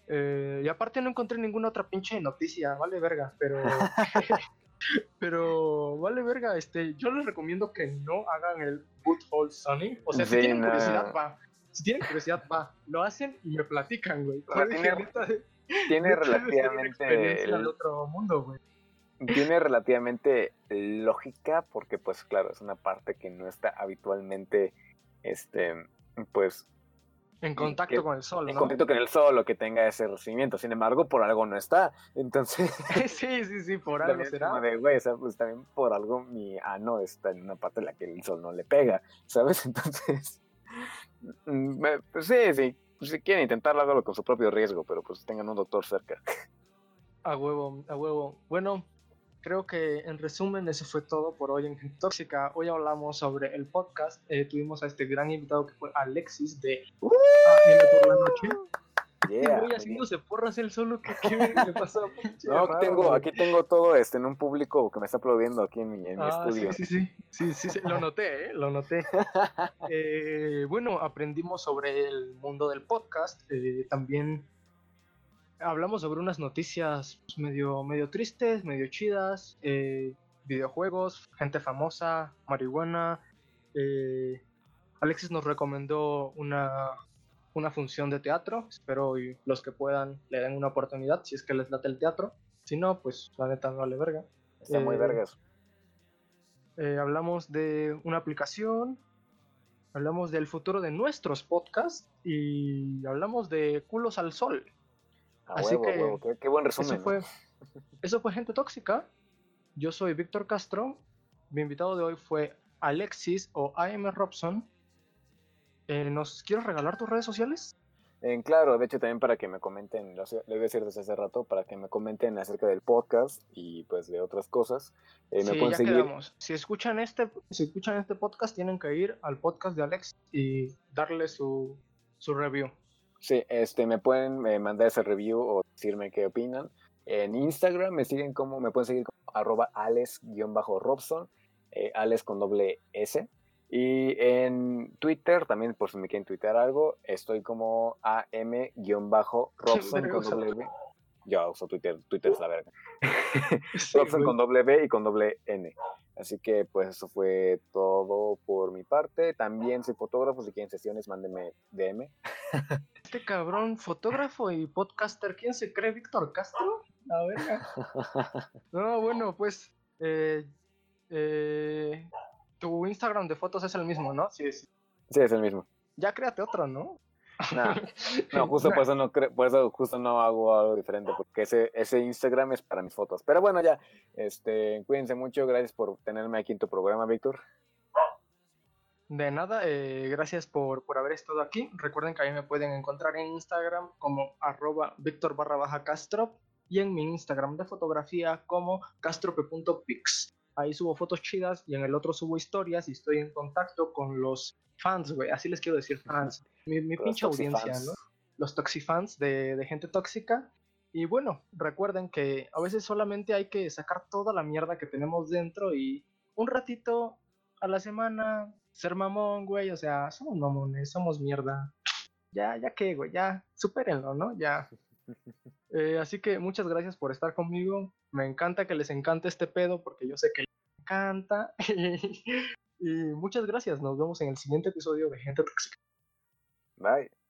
Eh, y aparte no encontré ninguna otra pinche noticia, vale verga, pero... Pero vale verga, este, yo les recomiendo que no hagan el butthole sunning. O sea, si tienen curiosidad, va. Si tienen curiosidad, va. Lo hacen y me platican, güey. Tiene, relativamente el... otro mundo, güey. Tiene relativamente lógica porque, pues, claro, es una parte que no está habitualmente, este, pues, en contacto con el sol, ¿no? En contacto con el sol o que tenga ese recibimiento. Sin embargo, por algo no está. Entonces. sí, sí, sí, por algo será. De, güey, o sea, pues también por algo mi ano está en una parte en la que el sol no le pega, ¿sabes? Entonces. Mm, pues sí, sí. Pues si quieren intentarlo, hágalo con su propio riesgo, pero pues tengan un doctor cerca. A huevo, a huevo. Bueno, creo que en resumen eso fue todo por hoy en Gente Tóxica. Hoy hablamos sobre el podcast. Eh, tuvimos a este gran invitado que fue Alexis de uh, por la noche. Yeah, voy haciéndose porras él solo. ¿Qué, qué me pasó? no, aquí tengo, aquí tengo todo este en un público que me está aplaudiendo aquí en mi, en mi ah, estudio. Sí, sí, sí, sí, sí, lo noté, ¿eh? lo noté. eh, bueno, aprendimos sobre el mundo del podcast. Eh, también hablamos sobre unas noticias pues, medio, medio tristes, medio chidas, videojuegos, gente famosa, marihuana. Alexis nos recomendó una, una función de teatro. Espero y los que puedan le den una oportunidad si es que les late el teatro. Si no, pues la neta no vale verga. Está muy eh, vergas. hablamos de una aplicación, hablamos del futuro de nuestros podcasts y hablamos de culos al sol. Así que Qué, buen resumen. Eso fue, eso fue Gente Tóxica. Yo soy Víctor Castro. Mi invitado de hoy fue Alexis o AM Robson. Eh, ¿Nos quieres regalar tus redes sociales? En claro, de hecho también para que me comenten, voy a decir desde hace rato, para que me comenten acerca del podcast y pues de otras cosas. Eh, sí, ya quedamos. Si escuchan, este, si escuchan este podcast, tienen que ir al podcast de Alex y darle su, su review. Sí, este, me pueden eh, mandar ese review o decirme qué opinan. En Instagram me siguen como, me pueden seguir como arroba ales-robson, eh, ales con doble S. Y en Twitter, también por si me quieren twittear algo, estoy como am-robson con doble B. Yo uso Twitter, Twitter es la verga. Robson con doble B y con doble N. Así que pues eso fue todo por mi parte. También soy fotógrafo, si quieren sesiones, mándenme DM. Este cabrón, fotógrafo y podcaster, ¿quién se cree? ¿Víctor Castro? A ver. No, bueno, pues eh, eh, tu Instagram de fotos es el mismo, ¿no? Sí, sí. Sí, es el mismo. Ya créate otro, ¿no? no, justo por eso no por eso justo no hago algo diferente, porque ese, ese Instagram es para mis fotos. Pero bueno, ya, este, cuídense mucho, gracias por tenerme aquí en tu programa, Víctor. De nada, eh, gracias por, por, haber estado aquí. Recuerden que ahí me pueden encontrar en Instagram como arroba Víctor barra baja Castro y en mi Instagram de fotografía como castrope.pix. Ahí subo fotos chidas y en el otro subo historias y estoy en contacto con los fans, güey. Así les quiero decir, fans. Mi, mi pinche audiencia, ¿no? Los toxifans de, de gente tóxica. Y bueno, recuerden que a veces solamente hay que sacar toda la mierda que tenemos dentro y un ratito a la semana ser mamón, güey. O sea, somos mamones, somos mierda. Ya, ya que, güey, ya, supérenlo, ¿no? Ya. Eh, así que muchas gracias por estar conmigo. Me encanta que les encante este pedo porque yo sé que encanta. y muchas gracias. Nos vemos en el siguiente episodio de Gente Tóxica. Bye.